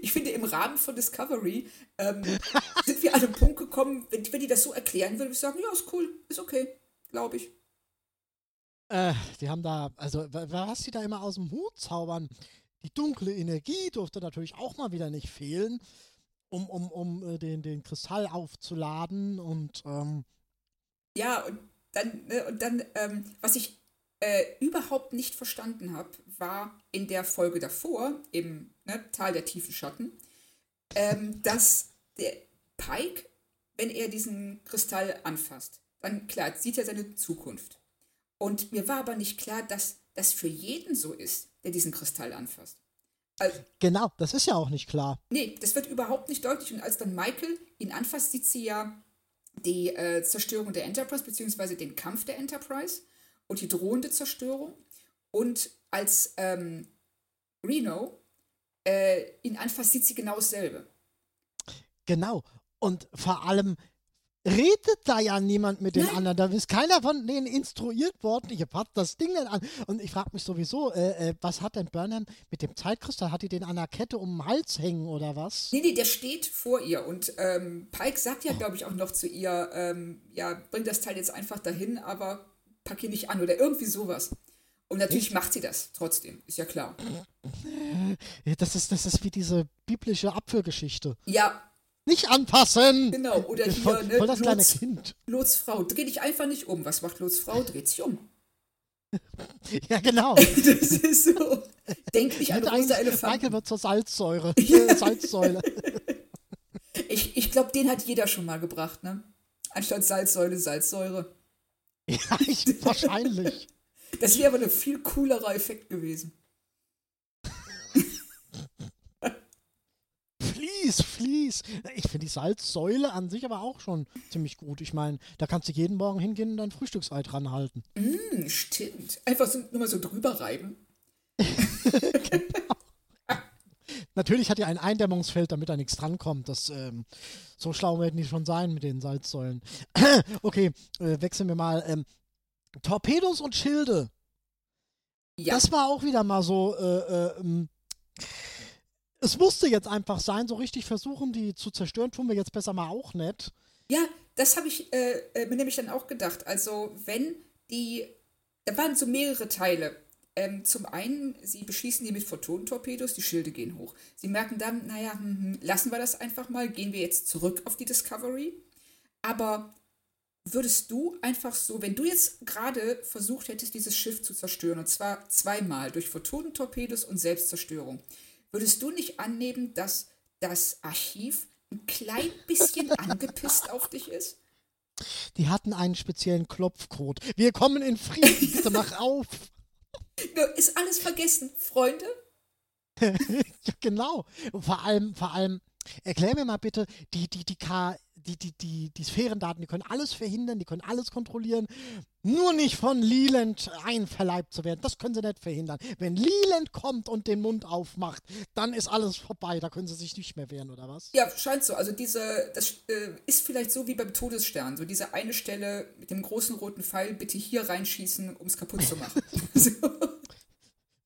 ich finde, im Rahmen von Discovery ähm, sind wir an einen Punkt gekommen, wenn, wenn die das so erklären würde, würde ich sagen, ja, ist cool, ist okay, glaube ich. Äh, die haben da, also was die da immer aus dem Hut zaubern, die dunkle Energie durfte natürlich auch mal wieder nicht fehlen, um, um, um äh, den, den Kristall aufzuladen und ähm, ja, und dann, ne, und dann, ähm, was ich äh, überhaupt nicht verstanden habe, war in der Folge davor, im ne, Tal der tiefen Schatten, ähm, dass der Pike, wenn er diesen Kristall anfasst, dann klar, sieht er seine Zukunft. Und mir war aber nicht klar, dass das für jeden so ist, der diesen Kristall anfasst. Also, genau, das ist ja auch nicht klar. Nee, das wird überhaupt nicht deutlich. Und als dann Michael ihn anfasst, sieht sie ja die äh, Zerstörung der Enterprise, beziehungsweise den Kampf der Enterprise und die drohende Zerstörung. Und als ähm, Reno äh, ihn anfasst, sieht sie genau dasselbe. Genau. Und vor allem redet da ja niemand mit den Nein. anderen. Da ist keiner von denen instruiert worden. Ich habe das Ding nicht an. Und ich frage mich sowieso, äh, äh, was hat denn Burnham mit dem Zeitkristall? Hat die den an der Kette um den Hals hängen oder was? Nee, nee, der steht vor ihr. Und ähm, Pike sagt ja, glaube ich, auch noch zu ihr, ähm, ja, bring das Teil jetzt einfach dahin, aber pack ihn nicht an oder irgendwie sowas. Und natürlich Echt? macht sie das trotzdem, ist ja klar. Das ist, das ist wie diese biblische Apfelgeschichte. Ja, nicht anpassen. Genau, oder hier, voll, ne, voll das kleine Kind. Lots Frau, dreh dich einfach nicht um. Was macht Lots Frau? Dreht sich um. ja, genau. das ist so. Denk nicht an rosa Elefanten. Michael wird zur Salzsäure. Ja. Salzsäule. ich ich glaube, den hat jeder schon mal gebracht, ne? Anstatt Salzsäule, Salzsäure. Ja, ich, wahrscheinlich. Das wäre aber ein viel coolerer Effekt gewesen. Fließ, Fließ. Ich finde die Salzsäule an sich aber auch schon ziemlich gut. Ich meine, da kannst du jeden Morgen hingehen und dein Frühstücksei dran halten. Mm, stimmt. Einfach so, nur mal so drüber reiben. genau. Natürlich hat er ein Eindämmungsfeld, damit da nichts drankommt. Das, ähm, so schlau werden die schon sein mit den Salzsäulen. okay, äh, wechseln wir mal. Ähm, Torpedos und Schilde. Ja. Das war auch wieder mal so, äh, äh, ähm, es musste jetzt einfach sein, so richtig versuchen, die zu zerstören, tun wir jetzt besser mal auch nicht. Ja, das habe ich äh, äh, mir nämlich dann auch gedacht. Also, wenn die, da waren so mehrere Teile. Ähm, zum einen, sie beschießen die mit Photonentorpedos, die Schilde gehen hoch. Sie merken dann, naja, hm, hm, lassen wir das einfach mal, gehen wir jetzt zurück auf die Discovery. Aber würdest du einfach so, wenn du jetzt gerade versucht hättest, dieses Schiff zu zerstören, und zwar zweimal durch Photonentorpedos und Selbstzerstörung, würdest du nicht annehmen, dass das Archiv ein klein bisschen angepisst auf dich ist? Die hatten einen speziellen Klopfcode. Wir kommen in Frieden, bitte mach auf. Ist alles vergessen, Freunde? ja, genau. vor allem, vor allem, erklär mir mal bitte, die, die, die K, die, die, die, die Sphärendaten, die können alles verhindern, die können alles kontrollieren. Nur nicht von Leland einverleibt zu werden. Das können sie nicht verhindern. Wenn Leland kommt und den Mund aufmacht, dann ist alles vorbei. Da können sie sich nicht mehr wehren, oder was? Ja, scheint so. Also diese, das äh, ist vielleicht so wie beim Todesstern. So diese eine Stelle mit dem großen roten Pfeil, bitte hier reinschießen, um es kaputt zu machen. so.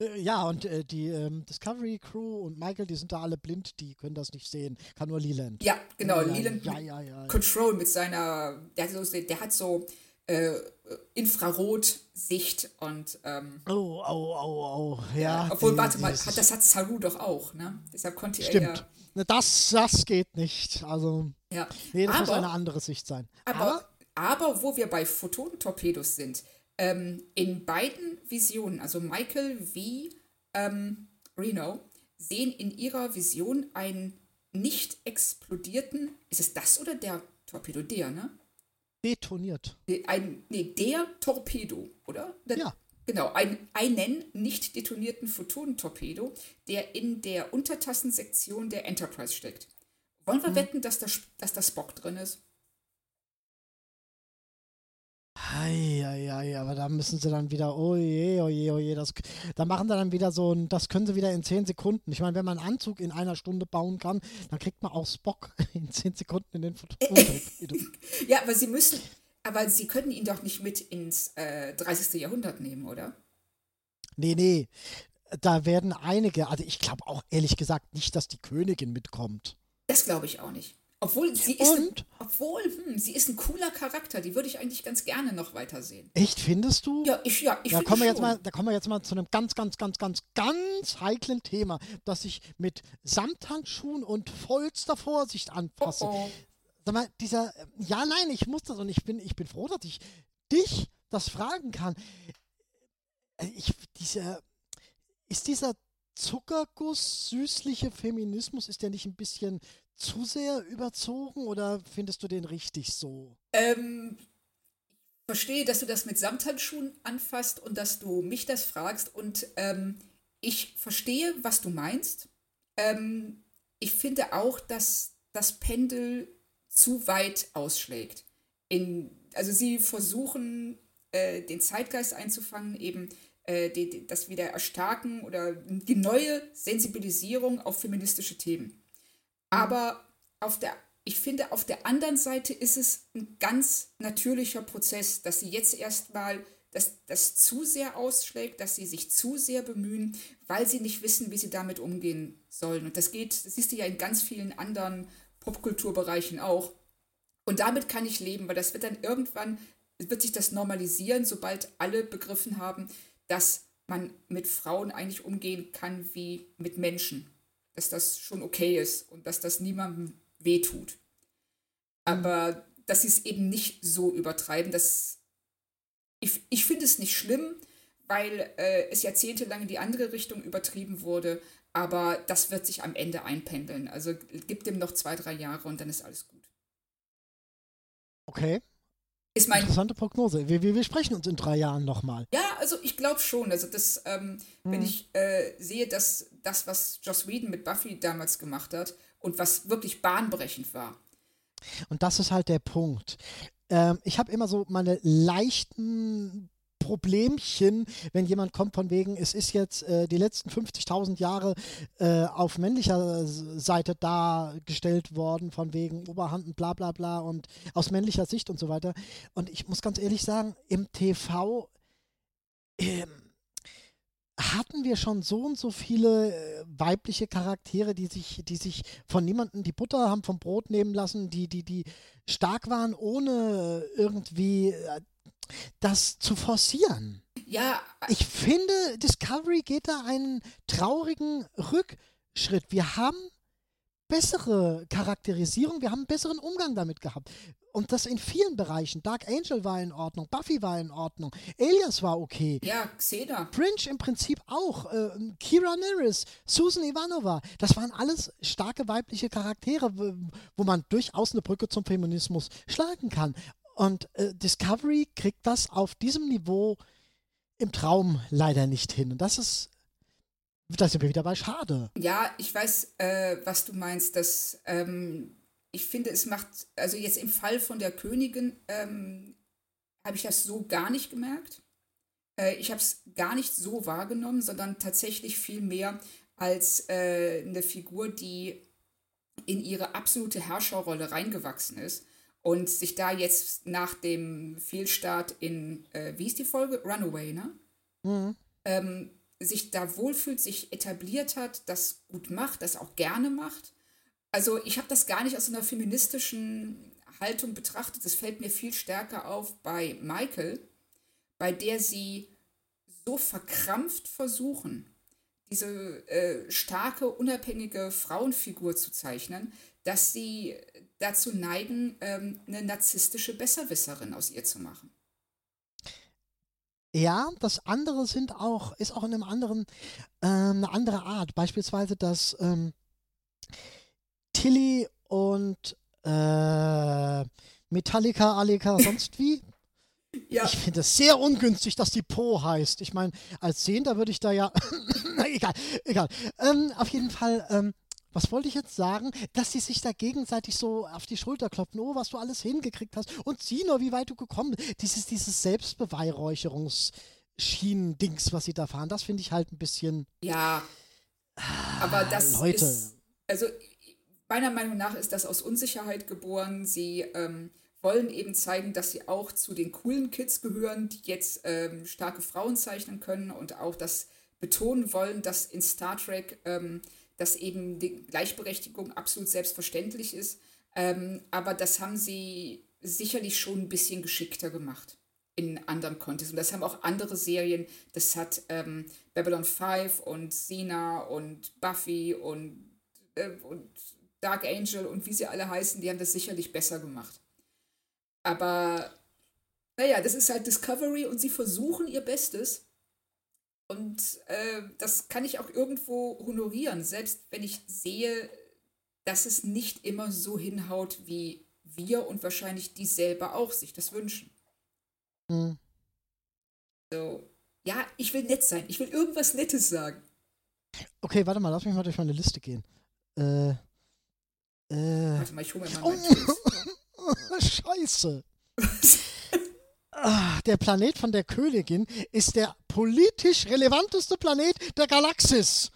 Äh, ja, und äh, die ähm, Discovery Crew und Michael, die sind da alle blind, die können das nicht sehen. Kann nur Leland. Ja, genau. Ja, Leland ja, ja, ja, Control mit seiner, der, hat so, der hat so äh, Infrarotsicht und. Ähm, oh, oh, oh, oh. Ja. obwohl, die, warte mal, hat, das hat Saru doch auch, ne? Deshalb konnte stimmt. er ja. Ne, das, das geht nicht. Also. Ja. Nee, das aber, muss eine andere Sicht sein. Aber, aber, aber wo wir bei Photonentorpedos sind, ähm, in beiden Visionen, also Michael wie ähm, Reno, sehen in ihrer Vision einen nicht explodierten, ist es das oder der Torpedo? Der, ne? Detoniert. Ein, nee, der Torpedo, oder? Der, ja. Genau, ein, einen nicht detonierten Photonentorpedo, der in der Untertassensektion der Enterprise steckt. Wollen wir hm. wetten, dass da, dass da Spock drin ist? Eieiei, aber da müssen sie dann wieder, oh je, oh je, oh je, das, da machen sie dann wieder so ein, das können sie wieder in 10 Sekunden. Ich meine, wenn man einen Anzug in einer Stunde bauen kann, dann kriegt man auch Spock in 10 Sekunden in den Foto. ja, aber sie müssen, aber sie können ihn doch nicht mit ins äh, 30. Jahrhundert nehmen, oder? Nee, nee. Da werden einige, also ich glaube auch ehrlich gesagt nicht, dass die Königin mitkommt. Das glaube ich auch nicht. Obwohl sie ist, ein, obwohl, hm, sie ist ein cooler Charakter, die würde ich eigentlich ganz gerne noch weitersehen. Echt, findest du? Ja, ich, ja, ich da kommen wir jetzt mal, Da kommen wir jetzt mal zu einem ganz, ganz, ganz, ganz, ganz heiklen Thema, das ich mit Samthandschuhen und vollster Vorsicht anfasse. Oh, oh. Sag mal, dieser, ja, nein, ich muss das und ich bin, ich bin froh, dass ich dich das fragen kann. Äh, ich, dieser, ist dieser Zuckerguss, süßliche Feminismus, ist der nicht ein bisschen zu sehr überzogen oder findest du den richtig so? Ähm, ich verstehe, dass du das mit Samthandschuhen anfasst und dass du mich das fragst und ähm, ich verstehe, was du meinst. Ähm, ich finde auch, dass das Pendel zu weit ausschlägt. In, also sie versuchen, äh, den Zeitgeist einzufangen, eben äh, die, die, das wieder erstarken oder die neue Sensibilisierung auf feministische Themen. Aber auf der, ich finde, auf der anderen Seite ist es ein ganz natürlicher Prozess, dass sie jetzt erstmal dass das zu sehr ausschlägt, dass sie sich zu sehr bemühen, weil sie nicht wissen, wie sie damit umgehen sollen. Und das geht, das siehst du ja in ganz vielen anderen Popkulturbereichen auch. Und damit kann ich leben, weil das wird dann irgendwann, wird sich das normalisieren, sobald alle begriffen haben, dass man mit Frauen eigentlich umgehen kann wie mit Menschen dass das schon okay ist und dass das niemandem wehtut. Aber dass sie es eben nicht so übertreiben, dass ich, ich finde es nicht schlimm, weil äh, es jahrzehntelang in die andere Richtung übertrieben wurde, aber das wird sich am Ende einpendeln. Also gibt dem noch zwei, drei Jahre und dann ist alles gut. Okay. Ist mein Interessante Prognose. Wir, wir, wir sprechen uns in drei Jahren nochmal. Ja, also ich glaube schon. Also das, ähm, hm. wenn ich äh, sehe, dass das, was Joss Whedon mit Buffy damals gemacht hat und was wirklich bahnbrechend war. Und das ist halt der Punkt. Ähm, ich habe immer so meine leichten Problemchen, wenn jemand kommt von wegen, es ist jetzt äh, die letzten 50.000 Jahre äh, auf männlicher Seite dargestellt worden, von wegen Oberhand und bla bla bla und aus männlicher Sicht und so weiter. Und ich muss ganz ehrlich sagen, im TV, ähm, hatten wir schon so und so viele äh, weibliche Charaktere, die sich, die sich von niemandem die Butter haben vom Brot nehmen lassen, die, die, die stark waren, ohne irgendwie äh, das zu forcieren. Ja. Ich finde, Discovery geht da einen traurigen Rückschritt. Wir haben bessere Charakterisierung, wir haben einen besseren Umgang damit gehabt. Und das in vielen Bereichen. Dark Angel war in Ordnung, Buffy war in Ordnung, Elias war okay. Ja, Xena. Fringe im Prinzip auch. Äh, Kira Nerys, Susan Ivanova. Das waren alles starke weibliche Charaktere, wo man durchaus eine Brücke zum Feminismus schlagen kann. Und äh, Discovery kriegt das auf diesem Niveau im Traum leider nicht hin. Und das ist da sind wir wieder bei schade. Ja, ich weiß, äh, was du meinst. Dass, ähm, ich finde, es macht, also jetzt im Fall von der Königin ähm, habe ich das so gar nicht gemerkt. Äh, ich habe es gar nicht so wahrgenommen, sondern tatsächlich viel mehr als äh, eine Figur, die in ihre absolute Herrscherrolle reingewachsen ist und sich da jetzt nach dem Fehlstart in, äh, wie ist die Folge? Runaway, ne? Mhm. Ähm, sich da wohlfühlt, sich etabliert hat, das gut macht, das auch gerne macht. Also ich habe das gar nicht aus einer feministischen Haltung betrachtet. Das fällt mir viel stärker auf bei Michael, bei der sie so verkrampft versuchen, diese äh, starke, unabhängige Frauenfigur zu zeichnen, dass sie dazu neigen, ähm, eine narzisstische Besserwisserin aus ihr zu machen. Ja, das andere sind auch, ist auch in einem anderen, äh, eine andere Art. Beispielsweise, dass ähm, Tilly und äh, Metallica, Alika, sonst wie. Ja. Ich finde es sehr ungünstig, dass die Po heißt. Ich meine, als Sehender würde ich da ja. egal, egal. Ähm, auf jeden Fall, ähm, was wollte ich jetzt sagen? Dass sie sich da gegenseitig so auf die Schulter klopfen, oh, was du alles hingekriegt hast und sieh nur, wie weit du gekommen bist. Dieses, dieses Selbstbeweihräucherungsschienen-Dings, was sie da fahren, das finde ich halt ein bisschen. Ja. Aber das Leute. ist. Also, meiner Meinung nach ist das aus Unsicherheit geboren. Sie ähm, wollen eben zeigen, dass sie auch zu den coolen Kids gehören, die jetzt ähm, starke Frauen zeichnen können und auch das betonen wollen, dass in Star Trek. Ähm, dass eben die Gleichberechtigung absolut selbstverständlich ist. Ähm, aber das haben sie sicherlich schon ein bisschen geschickter gemacht in anderen Kontexten. Und das haben auch andere Serien. Das hat ähm, Babylon 5 und Sina und Buffy und, äh, und Dark Angel und wie sie alle heißen, die haben das sicherlich besser gemacht. Aber naja, das ist halt Discovery und sie versuchen ihr Bestes. Und äh, das kann ich auch irgendwo honorieren, selbst wenn ich sehe, dass es nicht immer so hinhaut, wie wir und wahrscheinlich die selber auch sich das wünschen. Mhm. So, ja, ich will nett sein. Ich will irgendwas Nettes sagen. Okay, warte mal, lass mich mal durch meine Liste gehen. Äh. Äh. Warte mal, ich hole mir mal meinen oh, Scheiße. Ah, der Planet von der Königin ist der politisch relevanteste Planet der Galaxis.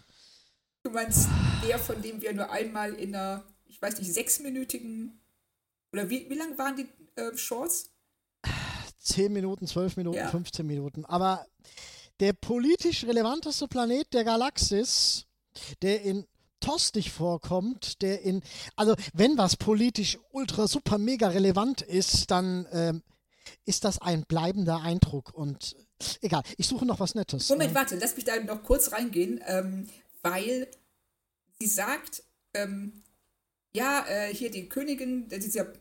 Du meinst der, von dem wir nur einmal in einer, ich weiß nicht, sechsminütigen. Oder wie, wie lang waren die äh, Shorts? Zehn Minuten, zwölf Minuten, ja. 15 Minuten. Aber der politisch relevanteste Planet der Galaxis, der in Tostig vorkommt, der in, also wenn was politisch ultra super mega relevant ist, dann ähm, ist das ein bleibender Eindruck. Und egal, ich suche noch was Nettes. Moment, warte, lass mich da noch kurz reingehen, ähm, weil sie sagt, ähm, ja, äh, hier die Königin, dieser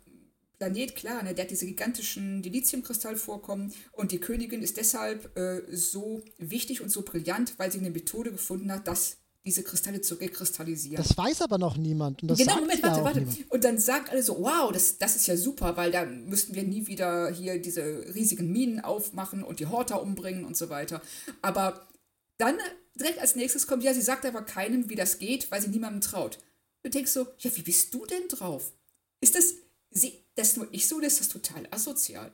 Planet, klar, ne, der hat diese gigantischen Dilithiumkristallvorkommen und die Königin ist deshalb äh, so wichtig und so brillant, weil sie eine Methode gefunden hat, das diese Kristalle zu rekristallisieren. Das weiß aber noch niemand. Und das genau, sagt Moment, warte, warte. Niemand. Und dann sagt alle so, wow, das, das ist ja super, weil da müssten wir nie wieder hier diese riesigen Minen aufmachen und die Horter umbringen und so weiter. Aber dann direkt als nächstes kommt, ja, sie sagt aber keinem, wie das geht, weil sie niemandem traut. Du denkst so, ja, wie bist du denn drauf? Ist das, sie, das nur ich so, oder ist das total asozial?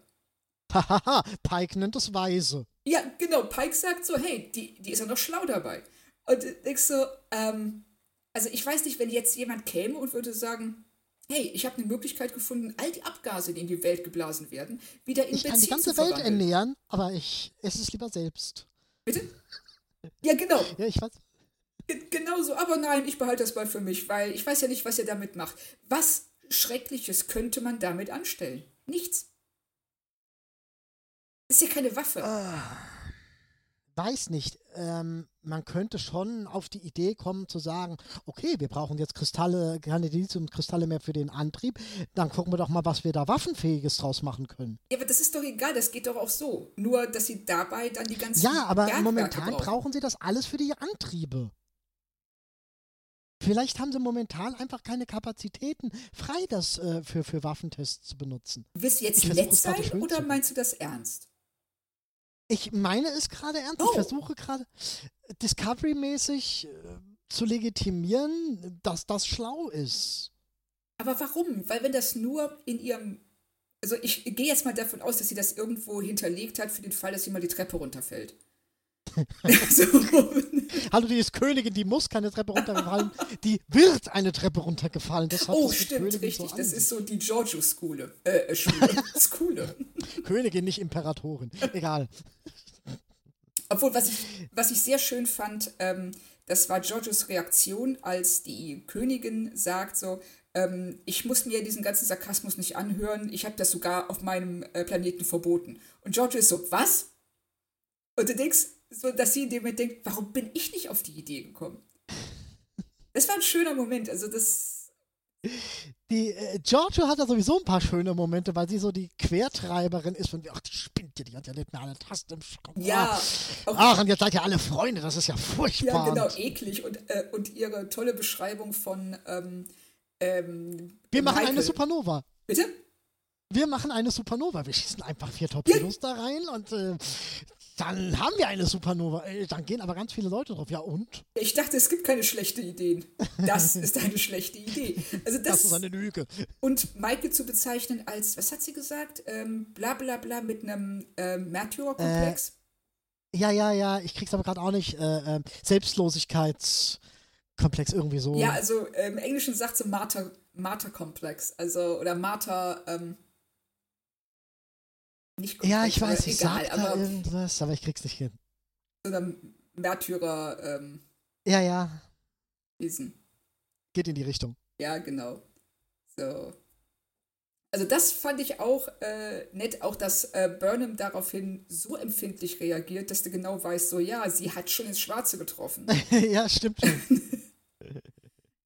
Hahaha, Pike nennt das weise. Ja, genau, Pike sagt so, hey, die, die ist ja noch schlau dabei. Und denkst so, ähm, also ich weiß nicht, wenn jetzt jemand käme und würde sagen, hey, ich habe eine Möglichkeit gefunden, all die Abgase, die in die Welt geblasen werden, wieder in ich Benzin zu Ich kann die ganze Welt ernähren, aber ich esse es lieber selbst. Bitte? Ja, genau. Ja, ich weiß. Genau so, aber nein, ich behalte das mal für mich, weil ich weiß ja nicht, was ihr damit macht. Was Schreckliches könnte man damit anstellen? Nichts. Ist ja keine Waffe. Ah, weiß nicht. Ähm, man könnte schon auf die Idee kommen zu sagen, okay, wir brauchen jetzt Kristalle, keine Lithium-Kristalle mehr für den Antrieb. Dann gucken wir doch mal, was wir da Waffenfähiges draus machen können. Ja, aber das ist doch egal, das geht doch auch so. Nur, dass sie dabei dann die ganzen Ja, aber Bergwerke momentan brauchen. brauchen sie das alles für die Antriebe. Vielleicht haben sie momentan einfach keine Kapazitäten frei, das äh, für, für Waffentests zu benutzen. Willst du jetzt nett sein oder meinst du das ernst? Ich meine es gerade ernst. Oh. Ich versuche gerade Discovery-mäßig äh, zu legitimieren, dass das schlau ist. Aber warum? Weil wenn das nur in ihrem. Also ich gehe jetzt mal davon aus, dass sie das irgendwo hinterlegt hat für den Fall, dass sie mal die Treppe runterfällt. so. Hallo, die ist Königin, die muss keine Treppe runtergefallen, die wird eine Treppe runtergefallen. Das hat Oh, stimmt, richtig. So das ist so die Giorgio-Schule. Äh, äh, Schule. Schule. Königin, nicht Imperatorin. Egal. Obwohl, was ich, was ich sehr schön fand, ähm, das war Giorgios Reaktion, als die Königin sagt so, ähm, ich muss mir diesen ganzen Sarkasmus nicht anhören, ich habe das sogar auf meinem äh, Planeten verboten. Und Giorgio ist so, was? Und du denkst, so, dass sie in dem Moment denkt, warum bin ich nicht auf die Idee gekommen? Das war ein schöner Moment, also das, Die äh, Giorgio hat ja sowieso ein paar schöne Momente, weil sie so die Quertreiberin ist von, ach, die spinnt ja, die hat ja nicht mehr eine Taste im Schrank. ja, auch Ach, und jetzt seid ihr alle Freunde, das ist ja Ja, furchtbar. genau, eklig. Und, äh, und ihre tolle Beschreibung von ähm, ähm, Wir machen eine Michael. Supernova. Bitte? Wir machen eine Supernova. Wir schießen einfach vier Torpedos da rein und äh, dann haben wir eine Supernova. Äh, dann gehen aber ganz viele Leute drauf. Ja, und? Ich dachte, es gibt keine schlechten Ideen. Das ist eine schlechte Idee. Also das, Das ist eine Lüge. und Maike zu bezeichnen als, was hat sie gesagt? Ähm, bla bla bla mit einem ähm, Märtyrerkomplex. Ja, ja, ja, ich krieg's aber gerade auch nicht. Äh, äh, Selbstlosigkeitskomplex irgendwie so. ja, also äh, im Englischen sagt sie Martyr, Martyr-Komplex. Also, oder Martyr, ähm, nicht Komplex, ja, ich weiß, aber ich egal, sag da aber irgendwas, aber ich krieg's nicht hin. oder Märtyrer, ähm, Ja, ja, Wesen. geht in die Richtung. Ja, genau. So. Also das fand ich auch äh, nett, auch dass äh, Burnham daraufhin so empfindlich reagiert, dass du genau weißt, so ja, sie hat schon ins Schwarze getroffen. ja, stimmt schon.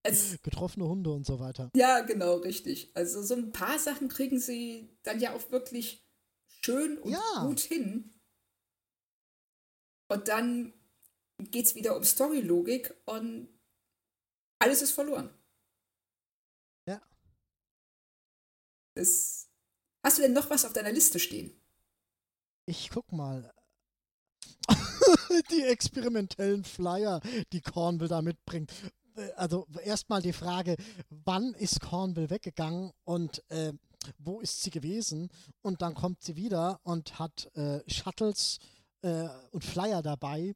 Es, Getroffene Hunde und so weiter. ja, genau, richtig. Also so ein paar Sachen kriegen sie dann ja auch wirklich schön und Ja. gut hin. Und dann geht's wieder um Storylogik und alles ist verloren. Ja. Das, hast du denn noch was auf deiner Liste stehen? Ich guck mal. die experimentellen Flyer, die Cornwall da mitbringt. Äh, Also erstmal die Frage, wann ist Cornwall weggegangen und äh, wo ist sie gewesen? Und dann kommt sie wieder und hat äh, Shuttles äh, und Flyer dabei.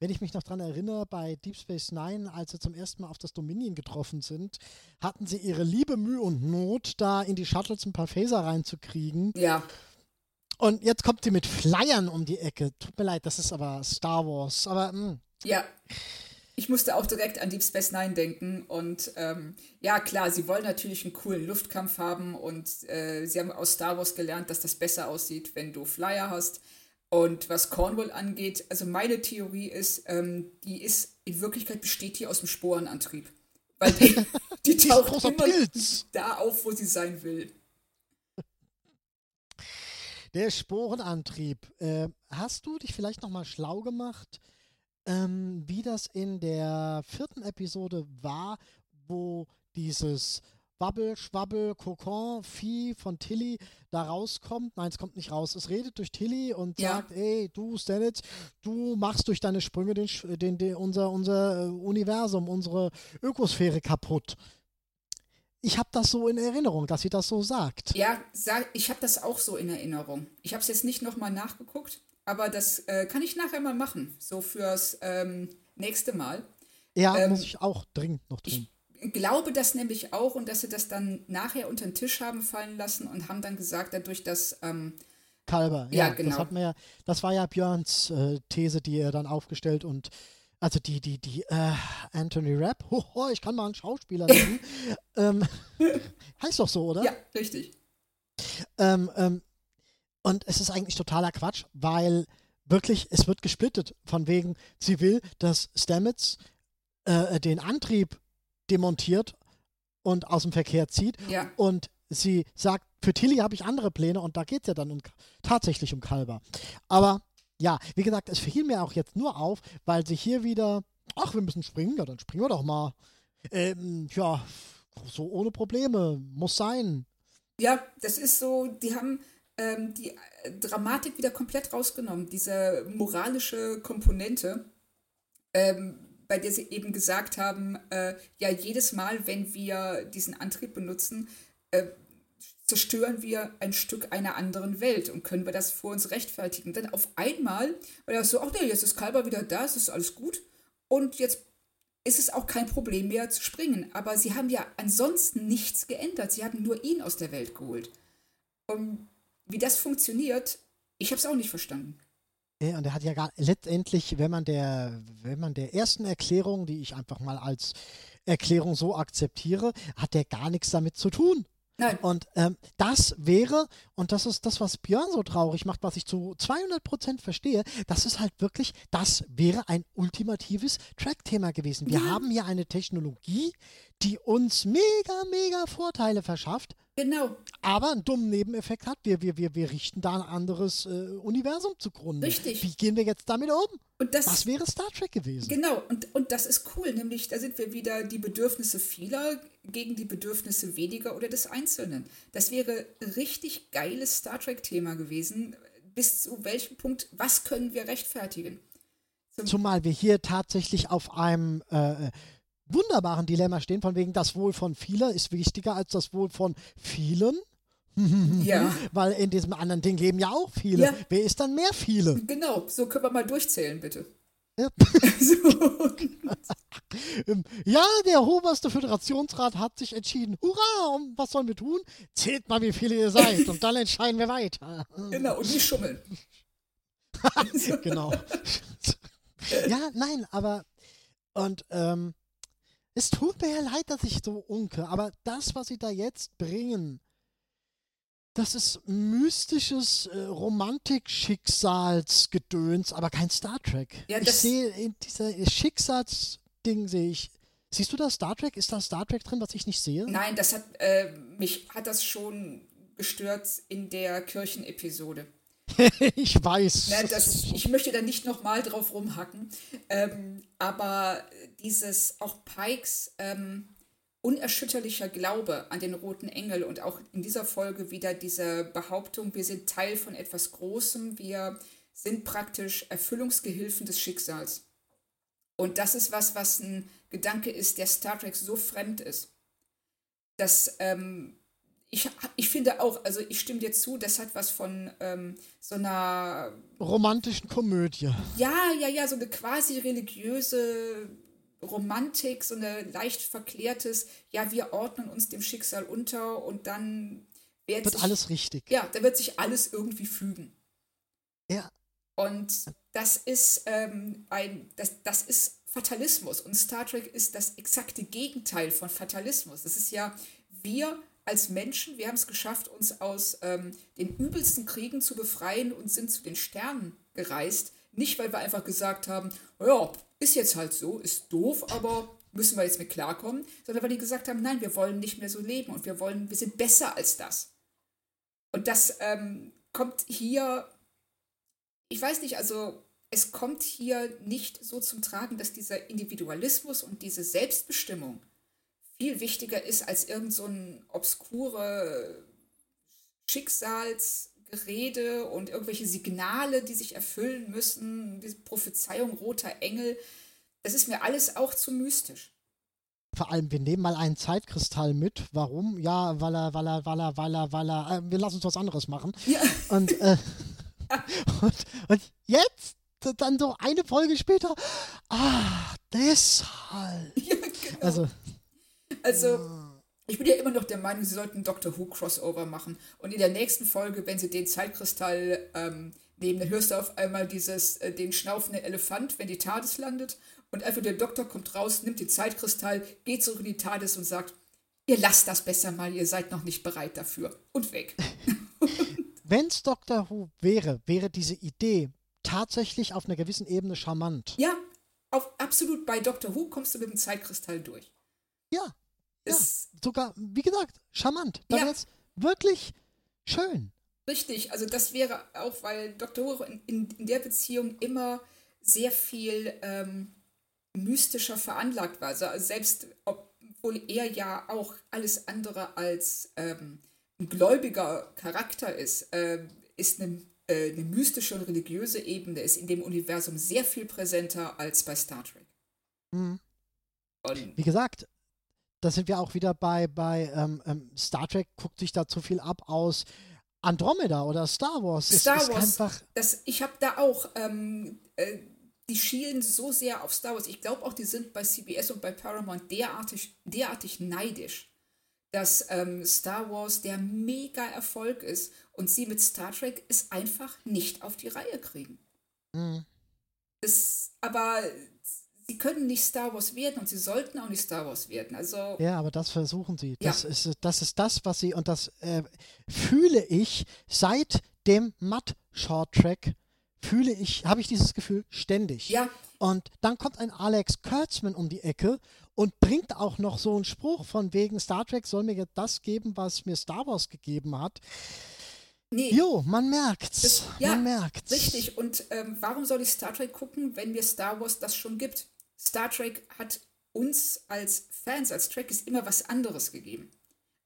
Wenn ich mich noch dran erinnere, bei Deep Space Nine, als sie zum ersten Mal auf das Dominion getroffen sind, hatten sie ihre liebe Mühe und Not, da in die Shuttles ein paar Phaser reinzukriegen. Ja, Und jetzt kommt sie mit Flyern um die Ecke. Tut mir leid, das ist aber Star Wars. Aber hm, mh, Ja, ich musste auch direkt an Deep Space Nine denken. Und ähm, ja, klar, sie wollen natürlich einen coolen Luftkampf haben. Und äh, sie haben aus Star Wars gelernt, dass das besser aussieht, wenn du Flyer hast. Und was Cornwall angeht, also meine Theorie ist, ähm, die ist, in Wirklichkeit besteht die aus dem Sporenantrieb. Weil die, die taucht immer Pilz. da auf, wo sie sein will. Der Sporenantrieb. Äh, hast du dich vielleicht nochmal schlau gemacht, ähm, wie das in der vierten Episode war, wo dieses Wabbel, Schwabbel, Kokon, Vieh von Tilly da rauskommt? Nein, es kommt nicht raus. Es redet durch Tilly und Ja. sagt, ey, du Stanitz, du machst durch deine Sprünge den, den, den, unser, unser äh, Universum, unsere Ökosphäre kaputt. Ich habe das so in Erinnerung, dass sie das so sagt. Ja, ich habe das auch so in Erinnerung. Ich habe es jetzt nicht nochmal nachgeguckt, aber das äh, kann ich nachher mal machen, so fürs ähm, nächste Mal. Ja, Ähm, muss ich auch dringend noch tun. Ich glaube das nämlich auch und dass sie das dann nachher unter den Tisch haben fallen lassen und haben dann gesagt, dadurch, dass ähm, Kalber. Ja, Ja, genau. Das, hat man ja, das war ja Björns äh, These, die er dann aufgestellt und also die, die, die, äh, Anthony Rapp, hoho, ich kann mal einen Schauspieler nennen. ähm, heißt doch so, oder? Ja, richtig. Ähm, ähm, und es ist eigentlich totaler Quatsch, weil wirklich, es wird gesplittet. Von wegen, sie will, dass Stamets äh, den Antrieb demontiert und aus dem Verkehr zieht. Ja. Und sie sagt, für Tilly habe ich andere Pläne und da geht es ja dann um, tatsächlich um Kalber. Aber ja, wie gesagt, es fiel mir auch jetzt nur auf, weil sie hier wieder, ach, wir müssen springen, ja, dann springen wir doch mal. Ähm, ja, so ohne Probleme, muss sein. Ja, das ist so, die haben ähm, die äh, Dramatik wieder komplett rausgenommen, diese moralische Komponente, ähm, bei der sie eben gesagt haben, äh, ja, jedes Mal, wenn wir diesen Antrieb benutzen, äh, zerstören wir ein Stück einer anderen Welt und können wir das vor uns rechtfertigen. Dann auf einmal war das so, ach nee, jetzt ist Kalber wieder da, es ist alles gut und jetzt ist es auch kein Problem mehr zu springen. Aber sie haben ja ansonsten nichts geändert. Sie haben nur ihn aus der Welt geholt. Und wie das funktioniert, ich habe es auch nicht verstanden. Ja, und er hat ja gar letztendlich, wenn man der, wenn man der ersten Erklärung, die ich einfach mal als Erklärung so akzeptiere, hat der gar nichts damit zu tun. Nein, Und ähm, das wäre, und das ist das, was Björn so traurig macht, was ich zu 200 Prozent verstehe, das ist halt wirklich, das wäre ein ultimatives Track-Thema gewesen. Wir Ja. haben hier eine Technologie, die uns mega, mega Vorteile verschafft, genau, aber einen dummen Nebeneffekt hat. Wir, wir, wir, wir richten da ein anderes äh, Universum zugrunde. Richtig. Wie gehen wir jetzt damit um? Und das, Das wäre Star Trek gewesen. genau, und, und das ist cool, nämlich da sind wir wieder die Bedürfnisse vieler gegen die Bedürfnisse weniger oder des Einzelnen. Das wäre richtig geiles Star Trek-Thema gewesen. Bis zu welchem Punkt, was können wir rechtfertigen? Zumal wir hier tatsächlich auf einem äh, wunderbaren Dilemma stehen, von wegen das Wohl von vieler ist wichtiger als das Wohl von vielen. Ja, Weil in diesem anderen Ding leben ja auch viele. Ja. Wer ist dann mehr viele? genau, so können wir mal durchzählen, bitte. Ja. der oberste Föderationsrat hat sich entschieden. Hurra! Und was sollen wir tun? Zählt mal, wie viele ihr seid und dann entscheiden wir weiter. Genau, und nicht schummeln. genau. ja, nein, aber und ähm, es tut mir ja leid, dass ich so unke, aber das, was sie da jetzt bringen, das ist mystisches äh, Romantik-Schicksalsgedöns, aber kein Star Trek. Ja, ich sehe in dieser Schicksalsding sehe ich. Siehst du da Star Trek? Ist da Star Trek drin, was ich nicht sehe? Nein, das hat äh, mich hat das schon gestört in der Kirchenepisode. ich weiß. Ne, das, ich möchte da nicht nochmal drauf rumhacken, ähm, aber dieses auch Pikes ähm, unerschütterlicher Glaube an den roten Engel und auch in dieser Folge wieder diese Behauptung, wir sind Teil von etwas Großem, wir sind praktisch Erfüllungsgehilfen des Schicksals. Und das ist was, was ein Gedanke ist, der Star Trek so fremd ist. Dass ähm, ich, ich finde auch, also ich stimme dir zu, das hat was von ähm, so einer Romantischen Komödie. ja, ja, ja, so eine quasi religiöse Romantik, so eine leicht verklärtes, ja, wir ordnen uns dem Schicksal unter und dann wird, Wird sich, alles richtig. ja, da wird sich alles irgendwie fügen. Ja. Und das ist ähm, ein, das, das ist Fatalismus. Und Star Trek ist das exakte Gegenteil von Fatalismus. Das ist ja, wir als Menschen, wir haben es geschafft, uns aus ähm, den übelsten Kriegen zu befreien und sind zu den Sternen gereist. Nicht, weil wir einfach gesagt haben, ja, ist jetzt halt so, ist doof, aber müssen wir jetzt mit klarkommen, sondern weil die gesagt haben, nein, wir wollen nicht mehr so leben und wir wollen, wir sind besser als das. Und das ähm, kommt hier ich weiß nicht, also es kommt hier nicht so zum Tragen, dass dieser Individualismus und diese Selbstbestimmung viel wichtiger ist als irgend so ein obskure Schicksalsgerede und irgendwelche Signale, die sich erfüllen müssen, diese Prophezeiung roter Engel. Das ist mir alles auch zu mystisch. Vor allem, wir nehmen mal einen Zeitkristall mit. Warum? Ja, weil er, weil er, weil er, weil er, weil er, äh, wir lassen uns was anderes machen. Ja. Und, äh, und, und jetzt, dann so eine Folge später, ah, deshalb. Ja, genau. Also, Also, Ich bin ja immer noch der Meinung, sie sollten Doctor Who Crossover machen. Und in der nächsten Folge, wenn sie den Zeitkristall ähm, nehmen, dann hörst du auf einmal dieses, äh, den schnaufenden Elefant, wenn die TARDIS landet. Und einfach der Doktor kommt raus, nimmt den Zeitkristall, geht zurück in die TARDIS und sagt, ihr lasst das besser mal, ihr seid noch nicht bereit dafür. Und weg. Wenn es Doctor Who wäre, wäre diese Idee tatsächlich auf einer gewissen Ebene charmant. Ja, auf, absolut. Bei Doctor Who kommst du mit dem Zeitkristall durch. Ja. Ja. Sogar, wie gesagt, charmant. Da Ja. wäre es wirklich schön. Richtig, also das wäre auch, weil Dr. Who in, in, in der Beziehung immer sehr viel ähm, mystischer veranlagt war. Also selbst obwohl er ja auch alles andere als ähm, ein gläubiger Charakter ist, ähm, ist eine, äh, eine mystische und religiöse Ebene ist in dem Universum sehr viel präsenter als bei Star Trek. Mhm. Und Wie gesagt, da sind wir auch wieder bei, bei ähm, ähm, Star Trek, guckt sich da zu viel ab aus Andromeda oder Star Wars. Star ist Wars, einfach, das, ich habe da auch, ähm, äh, die schielen so sehr auf Star Wars. Ich glaube auch, die sind bei CBS und bei Paramount derartig, derartig neidisch, dass ähm, Star Wars der mega Erfolg ist und sie mit Star Trek es einfach nicht auf die Reihe kriegen. mh, Das, aber sie können nicht Star Wars werden und sie sollten auch nicht Star Wars werden. Also ja, aber das versuchen sie. Ja. Das, ist, das ist das, was sie, und das äh, fühle ich seit dem Matt-Short-Track, fühle ich, habe ich dieses Gefühl ständig. ja, Und dann kommt ein Alex Kurtzman um die Ecke und bringt auch noch so einen Spruch von wegen Star Trek soll mir jetzt das geben, was mir Star Wars gegeben hat. nee. Jo, man merkt's. Das- ja, man merkt's. Richtig. Und ähm, warum soll ich Star Trek gucken, wenn mir Star Wars das schon gibt? Star Trek hat uns als Fans, als Trekkies immer was anderes gegeben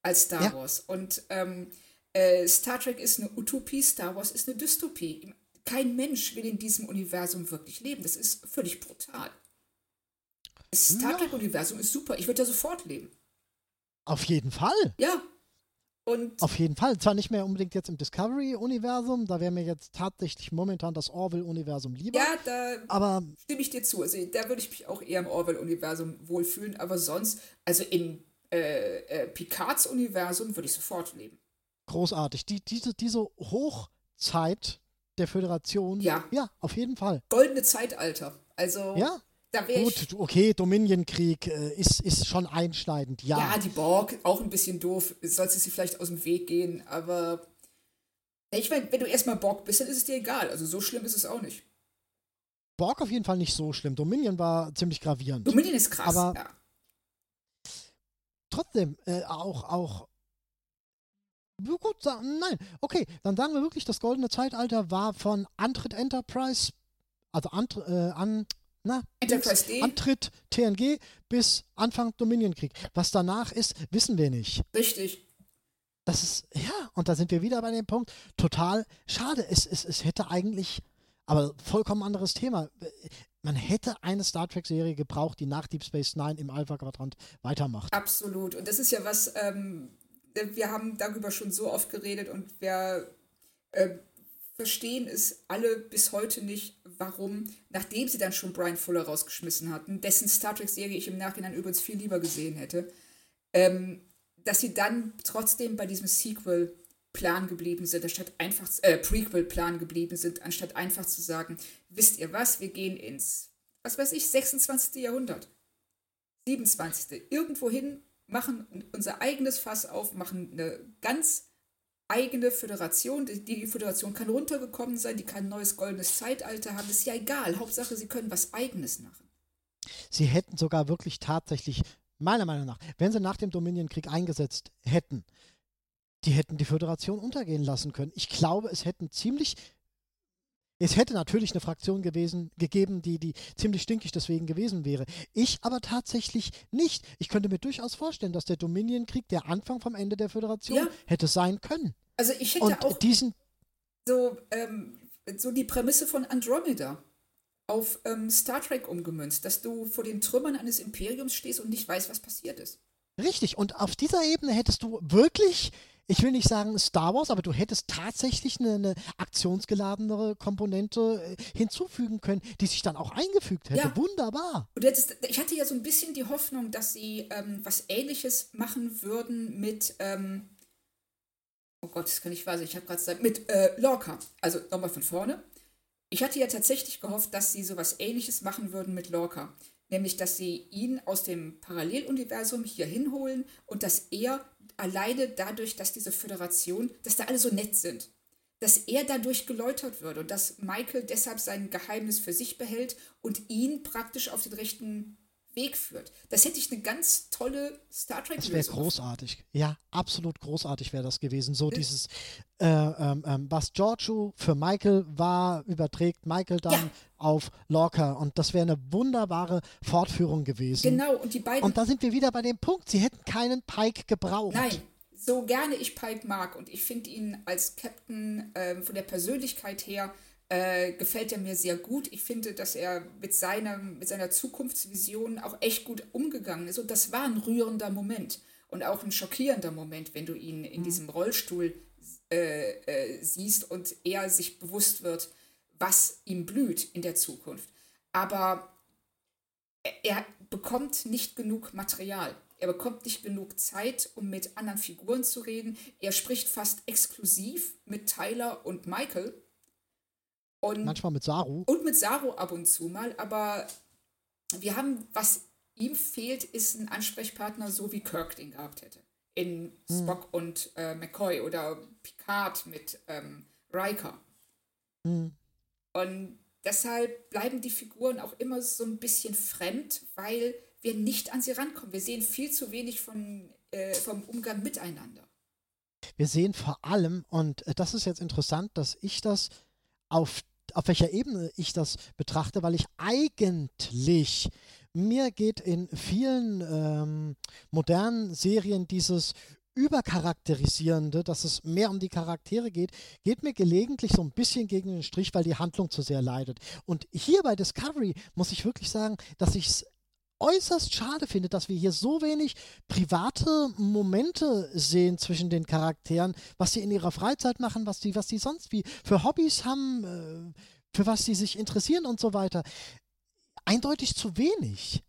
als Star Ja. Wars. Und ähm, äh, Star Trek ist eine Utopie, Star Wars ist eine Dystopie. Kein Mensch will in diesem Universum wirklich leben. Das ist völlig brutal. Das Star. Trek-Universum ist super. Ich würde da sofort leben. Auf jeden Fall. Ja. Und Auf jeden Fall. Zwar nicht mehr unbedingt jetzt im Discovery-Universum, da wäre mir jetzt tatsächlich momentan das Orville-Universum lieber. ja, da Aber stimme ich dir zu. Also da würde ich mich auch eher im Orwell-Universum wohlfühlen, aber sonst, also im äh, äh, Picards Universum würde ich sofort leben. großartig. Die, diese, diese Hochzeit der Föderation. Ja. Ja, auf jeden Fall. Goldene Zeitalter. Also Ja. Gut, okay, Dominionkrieg äh, ist, ist schon einschneidend. Ja. Ja, die Borg, auch ein bisschen doof, sollst du sie vielleicht aus dem Weg gehen, aber ich meine, wenn du erstmal Borg bist, dann ist es dir egal. Also so schlimm ist es auch nicht. Borg auf jeden Fall nicht so schlimm. Dominion war ziemlich gravierend. Dominion ist krass, Aber- ja. Trotzdem, äh, auch, auch. Gut, nein, okay, dann sagen wir wirklich, das goldene Zeitalter war von Antritt Enterprise, also Antr äh, an, na, D. Antritt TNG bis Anfang Dominionkrieg. Was danach ist, wissen wir nicht. Richtig. Das ist, ja, und da sind wir wieder bei dem Punkt, total schade. Es, es, es hätte eigentlich, aber vollkommen anderes Thema. Man hätte eine Star Trek-Serie gebraucht, die nach Deep Space Nine im Alpha-Quadrant weitermacht. Absolut. Und das ist ja was, ähm, wir haben darüber schon so oft geredet und wir äh, verstehen es alle bis heute nicht, warum, nachdem sie dann schon Brian Fuller rausgeschmissen hatten, dessen Star Trek-Serie ich im Nachhinein übrigens viel lieber gesehen hätte, ähm, dass sie dann trotzdem bei diesem Sequel-Plan geblieben sind, anstatt einfach, äh, Prequel-Plan geblieben sind, anstatt einfach zu sagen, wisst ihr was, wir gehen ins, was weiß ich, 26. Jahrhundert. 27. Irgendwo hin, machen unser eigenes Fass auf, machen eine ganz eigene Föderation. Die, Föderation kann runtergekommen sein, die kann ein neues goldenes Zeitalter haben. Ist ja egal. Hauptsache, sie können was Eigenes machen. Sie hätten sogar wirklich tatsächlich, meiner Meinung nach, wenn sie nach dem Dominionkrieg eingesetzt hätten, die hätten die Föderation untergehen lassen können. Ich glaube, es hätten ziemlich. Es hätte natürlich eine Fraktion gewesen, gegeben, die, die ziemlich stinkig deswegen gewesen wäre. Ich aber tatsächlich nicht. Ich könnte mir durchaus vorstellen, dass der Dominionkrieg der Anfang vom Ende der Föderation Ja. hätte sein können. Also ich hätte Und auch diesen, so, ähm, so die Prämisse von Andromeda auf ähm, Star Trek umgemünzt, dass du vor den Trümmern eines Imperiums stehst und nicht weißt, was passiert ist. Richtig, und auf dieser Ebene hättest du wirklich ich will nicht sagen Star Wars, aber du hättest tatsächlich eine, eine aktionsgeladenere Komponente äh, hinzufügen können, die sich dann auch eingefügt hätte. Ja. Wunderbar. Und jetzt, ich hatte ja so ein bisschen die Hoffnung, dass sie ähm, was Ähnliches machen würden mit, ähm, oh Gott, das kann ich weiß, ich habe gerade gesagt, mit äh, Lorca. Also nochmal von vorne. Ich hatte ja tatsächlich gehofft, dass sie so was Ähnliches machen würden mit Lorca. Nämlich, dass sie ihn aus dem Paralleluniversum hier hinholen und dass er alleine dadurch, dass diese Föderation, dass da alle so nett sind, dass er dadurch geläutert wird und dass Michael deshalb sein Geheimnis für sich behält und ihn praktisch auf den rechten Weg führt. Das hätte ich eine ganz tolle Star Trek Das wäre großartig. Ja, absolut großartig wäre das gewesen. So ja. dieses, äh, ähm, ähm, was Giorgio für Michael war, überträgt Michael dann ja. Auf Lorca. Und das wäre eine wunderbare Fortführung gewesen. Genau, und die beiden. Und da sind wir wieder bei dem Punkt. Sie hätten keinen Pike gebraucht. Nein, so gerne ich Pike mag und ich finde ihn als Captain äh, von der Persönlichkeit her äh, gefällt er mir sehr gut. Ich finde, dass er mit seiner, mit seiner Zukunftsvision auch echt gut umgegangen ist. Und das war ein rührender Moment und auch ein schockierender Moment, wenn du ihn in mhm. diesem Rollstuhl äh, äh, siehst und er sich bewusst wird, was ihm blüht in der Zukunft. Aber er bekommt nicht genug Material. Er bekommt nicht genug Zeit, um mit anderen Figuren zu reden. Er spricht fast exklusiv mit Tyler und Michael und, Manchmal mit Saru. Und mit Saru ab und zu mal, aber wir haben, was ihm fehlt, ist ein Ansprechpartner, so wie Kirk den gehabt hätte. In hm. Spock und äh, McCoy oder Picard mit ähm, Riker. Hm. Und deshalb bleiben die Figuren auch immer so ein bisschen fremd, weil wir nicht an sie rankommen. Wir sehen viel zu wenig von, äh, vom Umgang miteinander. Wir sehen vor allem, und äh, das ist jetzt interessant, dass ich das auf, auf welcher Ebene ich das betrachte, weil ich eigentlich mir geht in vielen ähm, modernen Serien dieses übercharakterisierende, dass es mehr um die Charaktere geht, geht mir gelegentlich so ein bisschen gegen den Strich, weil die Handlung zu sehr leidet. Und hier bei Discovery muss ich wirklich sagen, dass ich es äußerst schade finde, dass wir hier so wenig private Momente sehen zwischen den Charakteren, was sie in ihrer Freizeit machen, was sie, was sie sonst wie für Hobbys haben, äh, für was sie sich interessieren und so weiter. Eindeutig zu wenig.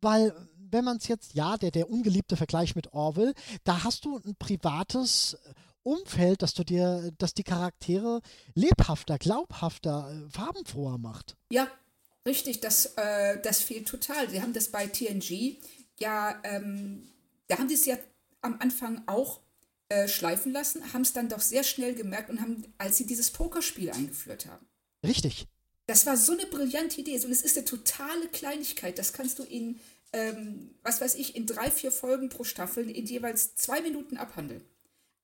Weil, wenn man es jetzt, ja, der, der ungeliebte Vergleich mit Orwell, da hast du ein privates Umfeld, dass du dir, dass die Charaktere lebhafter, glaubhafter, äh, farbenfroher macht. Ja, Richtig, das, äh, das fehlt total. Sie haben das bei TNG ja, ähm, da haben sie es ja am Anfang auch äh, schleifen lassen, haben es dann doch sehr schnell gemerkt und haben, als sie dieses Pokerspiel eingeführt haben. Richtig. Das war so eine brillante Idee. Und es ist eine totale Kleinigkeit. Das kannst du in, ähm, was weiß ich, in drei, vier Folgen pro Staffel in jeweils zwei Minuten abhandeln.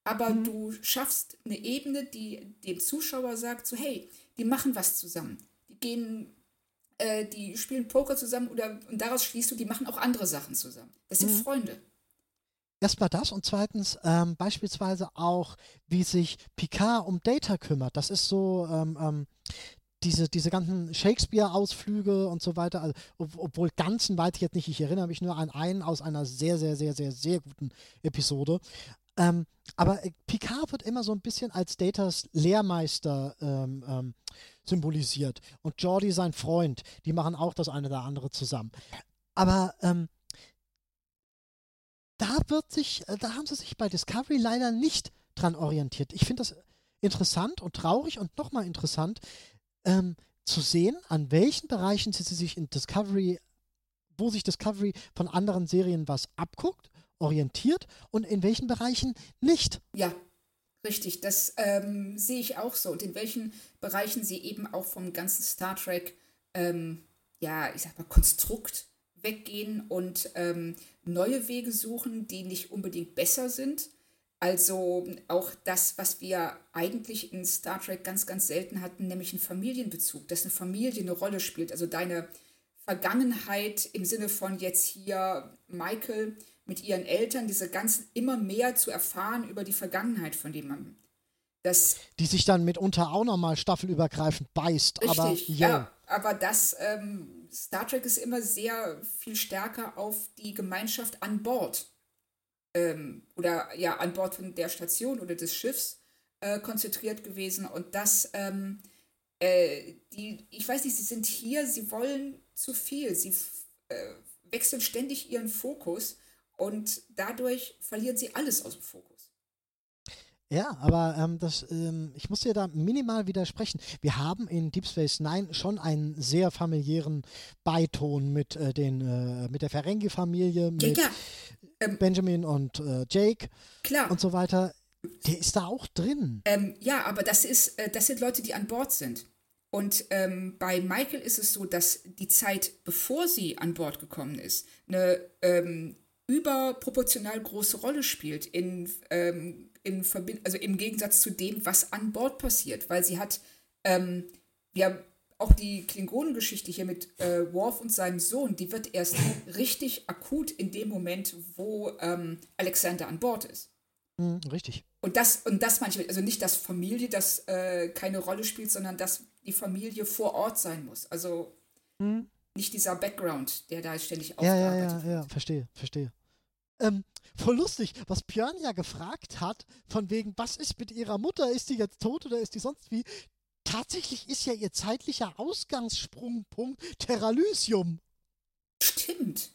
Aber mhm. du schaffst eine Ebene, die dem Zuschauer sagt, so hey, die machen was zusammen. Die gehen äh, die spielen Poker zusammen oder und daraus schließt du, die machen auch andere Sachen zusammen. Das sind mhm. Freunde. Erstmal das und zweitens ähm, beispielsweise auch, wie sich Picard um Data kümmert. Das ist so, ähm, ähm, diese, diese ganzen Shakespeare-Ausflüge und so weiter, also, ob, obwohl ganzen weiß ich jetzt nicht, ich erinnere mich nur an einen aus einer sehr, sehr, sehr, sehr, sehr guten Episode. Ähm, aber äh, Picard wird immer so ein bisschen als Datas Lehrmeister ähm, ähm, symbolisiert. Und Jordi sein Freund, die machen auch das eine oder andere zusammen. Aber ähm, da wird sich, äh, da haben sie sich bei Discovery leider nicht dran orientiert. Ich finde das interessant und traurig und nochmal interessant ähm, zu sehen, an welchen Bereichen sie sich in Discovery, wo sich Discovery von anderen Serien was abguckt, orientiert und in welchen Bereichen nicht. Ja, Richtig, das ähm, sehe ich auch so. Und in welchen Bereichen sie eben auch vom ganzen Star Trek, ähm, ja, ich sag mal, Konstrukt weggehen und ähm, neue Wege suchen, die nicht unbedingt besser sind. Also auch das, was wir eigentlich in Star Trek ganz, ganz selten hatten, nämlich einen Familienbezug, dass eine Familie eine Rolle spielt. Also deine Vergangenheit im Sinne von jetzt hier Michael mit ihren Eltern, diese ganzen immer mehr zu erfahren über die Vergangenheit von dem man. Das, die sich dann mitunter auch nochmal staffelübergreifend beißt. Richtig, aber, ja, aber das ähm, Star Trek ist immer sehr viel stärker auf die Gemeinschaft an Bord ähm, oder ja an Bord von der Station oder des Schiffs äh, konzentriert gewesen. Und das ähm, äh, die ich weiß nicht sie sind hier sie wollen zu viel. Sie äh, wechseln ständig ihren Fokus und dadurch verlieren sie alles aus dem Fokus. Ja, aber ähm, das, ähm, ich muss dir da minimal widersprechen. Wir haben in Deep Space Nine schon einen sehr familiären Beiton mit äh, den äh, mit der Ferengi-Familie, mit ja, ähm, Benjamin und äh, Jake klar. und so weiter. Der ist da auch drin. Ähm, ja, aber das ist, äh, das sind Leute, die an Bord sind. Und ähm, bei Michael ist es so, dass die Zeit, bevor sie an Bord gekommen ist, eine ähm, überproportional große Rolle spielt in ähm, in Verbind also im Gegensatz zu dem, was an Bord passiert, weil sie hat, ähm, wir haben auch die Klingonengeschichte hier mit äh, Worf und seinem Sohn, die wird erst richtig akut in dem Moment, wo ähm, Alexander an Bord ist. Mhm, richtig. Und das, und das manchmal, also nicht, dass Familie das äh, keine Rolle spielt, sondern dass die Familie vor Ort sein muss. Also mhm. nicht dieser Background, der da ständig aufgearbeitet ja, ja, ja, wird. Ja, verstehe, verstehe. Ähm, voll lustig, was Björn ja gefragt hat, von wegen, was ist mit ihrer Mutter? Ist die jetzt tot oder ist die sonst wie? Tatsächlich ist ja ihr zeitlicher Ausgangssprungpunkt Terralysium. Stimmt.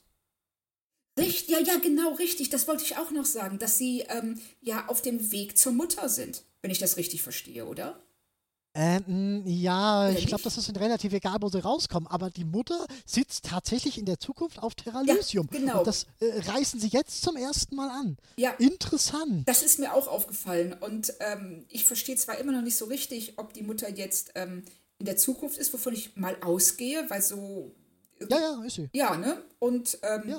Richtig, ja, ja, genau, richtig. Das wollte ich auch noch sagen, dass sie ähm, ja auf dem Weg zur Mutter sind, wenn ich das richtig verstehe, oder? Ähm, ja, ich glaube, das ist relativ egal, wo sie rauskommen. Aber die Mutter sitzt tatsächlich in der Zukunft auf Terralysium. Ja, genau. Und das äh, reißen sie jetzt zum ersten Mal an. Ja. Interessant. Das ist mir auch aufgefallen. Und ähm, ich verstehe zwar immer noch nicht so richtig, ob die Mutter jetzt ähm, in der Zukunft ist, wovon ich mal ausgehe, weil so. Ja, ja, ist sie. Ja, ne? Und ähm, ja.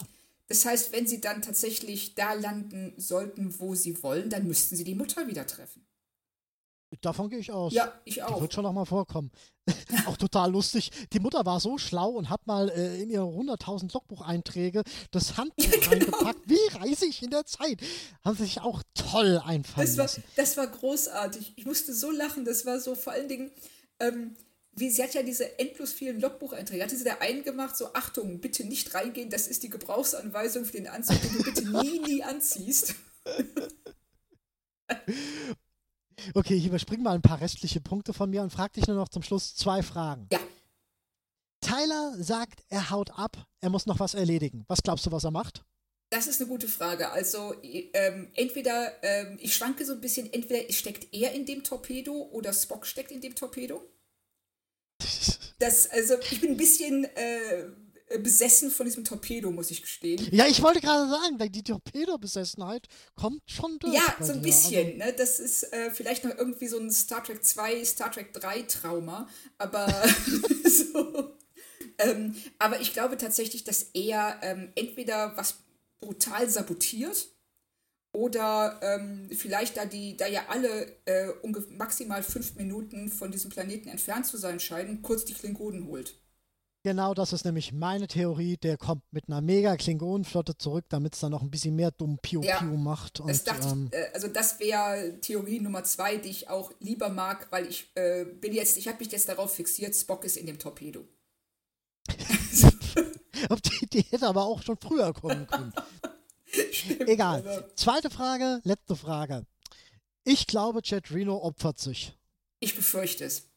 das heißt, wenn sie dann tatsächlich da landen sollten, wo sie wollen, dann müssten sie die Mutter wieder treffen. Davon gehe ich aus. Ja, ich auch. Die wird schon noch mal vorkommen. auch total lustig. Die Mutter war so schlau und hat mal äh, in ihre 100.000 Logbucheinträge das Handbuch ja, genau. reingepackt. Wie reise ich in der Zeit? Haben sie sich auch toll einfallen das war, lassen. Das war großartig. Ich musste so lachen. Das war so vor allen Dingen, ähm, wie sie hat ja diese endlos vielen Logbucheinträge. Hatte sie da einen gemacht, so Achtung, bitte nicht reingehen, das ist die Gebrauchsanweisung für den Anzug, den du bitte nie, nie anziehst. Okay, ich überspringe mal ein paar restliche Punkte von mir und frage dich nur noch zum Schluss zwei Fragen. Ja. Tyler sagt, er haut ab, er muss noch was erledigen. Was glaubst du, was er macht? Das ist eine gute Frage. Also ähm, entweder, ähm, ich schwanke so ein bisschen, entweder steckt er in dem Torpedo oder Spock steckt in dem Torpedo. Das, also ich bin ein bisschen äh, besessen von diesem Torpedo, muss ich gestehen. Ja, ich wollte gerade sagen, die Torpedo-Besessenheit kommt schon durch. Ja, so ein bisschen. Also. Ne? Das ist äh, vielleicht noch irgendwie so ein Star Trek 2, Star Trek 3 Trauma, aber so. Ähm, aber ich glaube tatsächlich, dass er ähm, entweder was brutal sabotiert oder ähm, vielleicht, da, die, da ja alle äh, maximal fünf Minuten von diesem Planeten entfernt zu sein scheinen, kurz die Klingonen holt. Genau, das ist nämlich meine Theorie. Der kommt mit einer mega Klingonenflotte zurück, damit es dann noch ein bisschen mehr dumm Piu Piu ja, macht. Und, das dachte ähm, ich, äh, also das wäre Theorie Nummer zwei, die ich auch lieber mag, weil ich äh, bin jetzt, ich habe mich jetzt darauf fixiert, Spock ist in dem Torpedo. Die Idee hätte aber auch schon früher kommen können. Stimmt, Egal. Also. Zweite Frage, letzte Frage. Ich glaube, Jet Reno opfert sich. Ich befürchte es.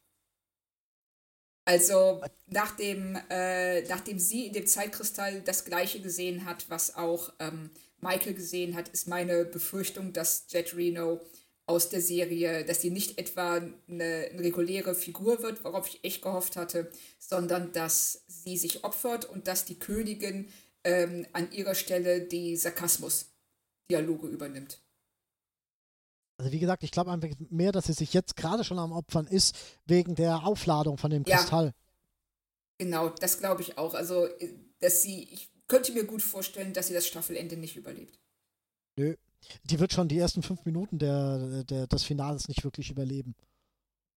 Also nachdem, äh, nachdem sie in dem Zeitkristall das gleiche gesehen hat, was auch ähm, Michael gesehen hat, ist meine Befürchtung, dass Jet Reno aus der Serie, dass sie nicht etwa eine, eine, reguläre Figur wird, worauf ich echt gehofft hatte, sondern dass sie sich opfert und dass die Königin ähm, an ihrer Stelle die Sarkasmus-Dialoge übernimmt. Also wie gesagt, ich glaube einfach mehr, dass sie sich jetzt gerade schon am Opfern ist, wegen der Aufladung von dem ja. Kristall. Genau, das glaube ich auch. Also, dass sie, ich könnte mir gut vorstellen, dass sie das Staffelende nicht überlebt. Nö. Die wird schon die ersten fünf Minuten der, der, des Finales nicht wirklich überleben.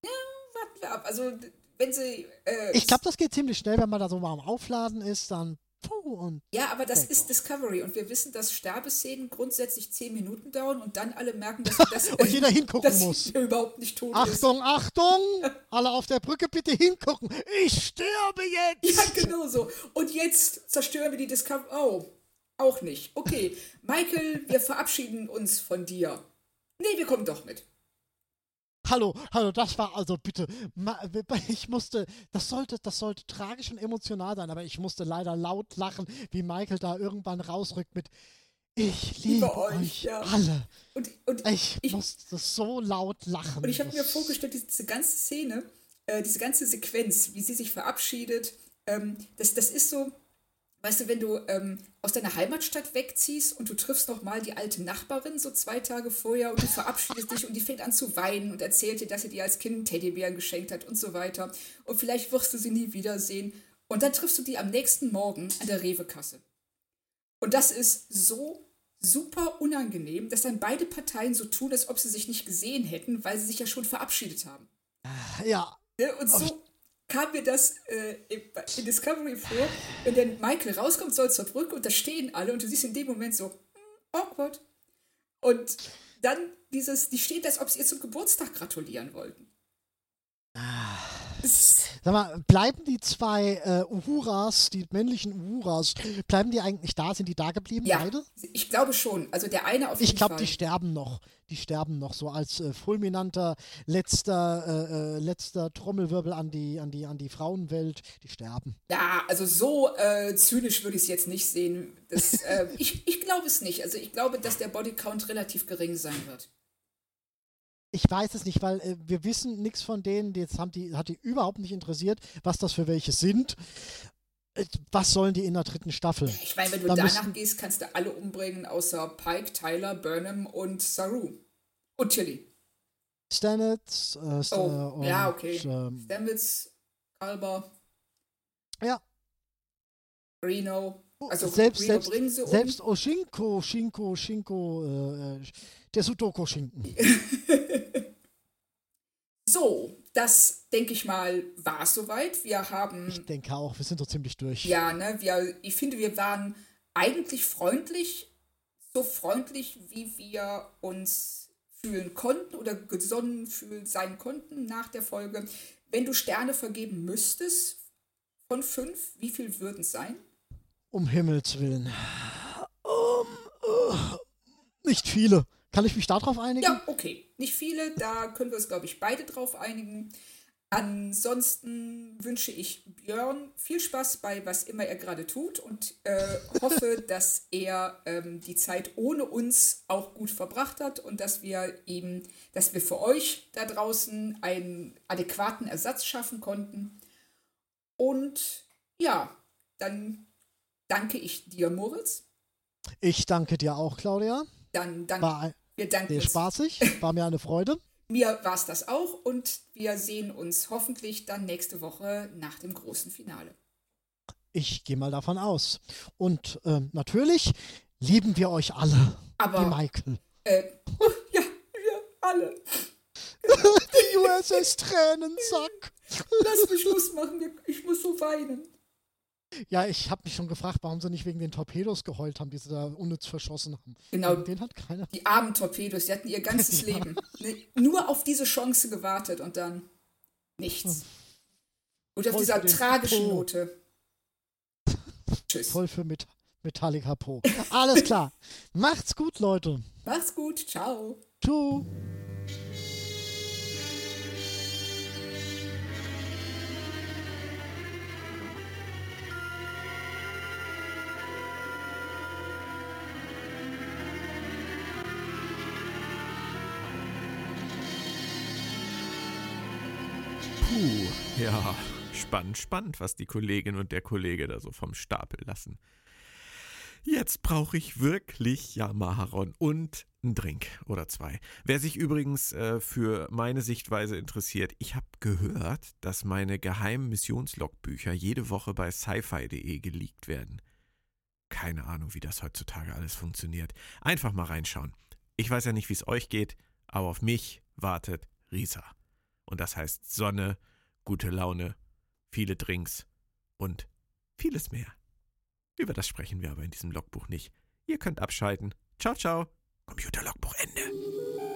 Ja, warten wir ab. Also, wenn sie. Äh, ich glaube, das geht ziemlich schnell, wenn man da so mal am Aufladen ist, dann und ja, aber das ist Discovery und wir wissen, dass Sterbeszenen grundsätzlich zehn Minuten dauern und dann alle merken, dass, dass und jeder hingucken dass muss. überhaupt nicht tot Achtung, ist. Achtung! alle auf der Brücke bitte hingucken. Ich sterbe jetzt! Ja, genau so. Und jetzt zerstören wir die Discovery. Oh, Auch nicht. Okay, Michael, wir verabschieden uns von dir. Nee, wir kommen doch mit. Hallo, hallo, das war also bitte, ich musste, das sollte, das sollte tragisch und emotional sein, aber ich musste leider laut lachen, wie Michael da irgendwann rausrückt mit, ich liebe, euch, euch ja. alle. Und, und ich, ich, musste so laut lachen. Und ich habe mir vorgestellt, diese, diese ganze Szene, äh, diese ganze Sequenz, wie sie sich verabschiedet, ähm, das, das ist so, Weißt du, wenn du ähm, aus deiner Heimatstadt wegziehst und du triffst noch mal die alte Nachbarin so zwei Tage vorher und du verabschiedest dich und die fängt an zu weinen und erzählt dir, dass sie dir als Kind einen Teddybären geschenkt hat und so weiter. Und vielleicht wirst du sie nie wiedersehen. Und dann triffst du die am nächsten Morgen an der Rewe-Kasse. Und das ist so super unangenehm, dass dann beide Parteien so tun, als ob sie sich nicht gesehen hätten, weil sie sich ja schon verabschiedet haben. Ja. Ne, und so, kam mir das äh, in Discovery vor, wenn dann Michael rauskommt, soll zur Brücke und da stehen alle und du siehst in dem Moment so, hm, awkward. Und dann dieses, die stehen, als ob sie ihr zum Geburtstag gratulieren wollten. Ah. Sag mal, bleiben die zwei äh, Uhuras, die männlichen Uhuras, bleiben die eigentlich da? Sind die da geblieben, ja, beide? Ich glaube schon. Also der eine auf jeden Ich glaube, die sterben noch. Die sterben noch so als äh, fulminanter letzter, äh, äh, letzter Trommelwirbel an die, an, die, an die Frauenwelt. Die sterben. Ja, also so äh, zynisch würde ich es jetzt nicht sehen. Das, äh, ich ich glaube es nicht. Also ich glaube, dass der Bodycount relativ gering sein wird. Ich weiß es nicht, weil äh, wir wissen nichts von denen. Jetzt haben die, hat die überhaupt nicht interessiert, was das für welche sind. Äh, was sollen die in der dritten Staffel? Ich meine, wenn du Dann danach gehst, kannst du alle umbringen, außer Pike, Tyler, Burnham und Saru. Und Tilly. Stamets. Äh, St oh, und, ja, okay. Ähm, Stamets, Kalber. Ja. Reno. Also selbst, Reno selbst, selbst Oshinko, Shinko, Shinko, äh, der Sudoku-Schinken. so, das denke ich mal war soweit. Wir haben. Ich denke auch, wir sind so ziemlich durch. Ja, ne, wir, ich finde, wir waren eigentlich freundlich, so freundlich, wie wir uns fühlen konnten oder gesonnen fühlen sein konnten nach der Folge. Wenn du Sterne vergeben müsstest von fünf, wie viel würden es sein? Um Himmels Willen. Um, uh, nicht viele. Kann ich mich darauf einigen? Ja, okay. Nicht viele, da können wir uns, glaube ich, beide drauf einigen. Ansonsten wünsche ich Björn viel Spaß bei was immer er gerade tut und äh, hoffe, dass er ähm, die Zeit ohne uns auch gut verbracht hat und dass wir ihm, dass wir für euch da draußen einen adäquaten Ersatz schaffen konnten. Und ja, dann danke ich dir, Moritz. Ich danke dir auch, Claudia. Dann danke wir danken Sehr spaßig, war mir eine Freude. mir war es das auch und wir sehen uns hoffentlich dann nächste Woche nach dem großen Finale. Ich gehe mal davon aus. Und äh, natürlich lieben wir euch alle. Aber. Wie Michael. Äh, ja, wir alle. Die USS Tränensack. Lass mich Schluss machen, ich muss so weinen. Ja, ich habe mich schon gefragt, warum sie nicht wegen den Torpedos geheult haben, die sie da unnütz verschossen haben. Genau. Den hat keiner. Die armen Torpedos, die hatten ihr ganzes ja. Leben nur auf diese Chance gewartet und dann nichts. Und auf dieser tragischen po. Note. Tschüss. Voll für Met Metallica Po. Alles klar. Macht's gut, Leute. Macht's gut. Ciao. Ciao. Ja, spannend, spannend, was die Kollegin und der Kollege da so vom Stapel lassen. Jetzt brauche ich wirklich Yamaharon und einen Drink oder zwei. Wer sich übrigens äh, für meine Sichtweise interessiert, ich habe gehört, dass meine geheimen Missionslogbücher jede Woche bei sci-fi.de geleakt werden. Keine Ahnung, wie das heutzutage alles funktioniert. Einfach mal reinschauen. Ich weiß ja nicht, wie es euch geht, aber auf mich wartet Risa. Und das heißt Sonne, gute Laune, viele Drinks und vieles mehr. Über das sprechen wir aber in diesem Logbuch nicht. Ihr könnt abschalten. Ciao, ciao. Computerlogbuch Ende.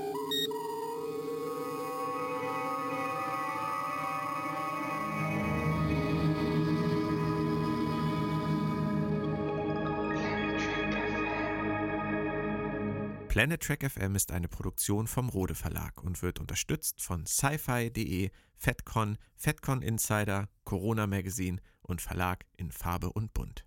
Planet Track FM ist eine Produktion vom Rode Verlag und wird unterstützt von sci-fi.de, FedCon, FedCon Insider, Corona Magazine und Verlag in Farbe und Bunt.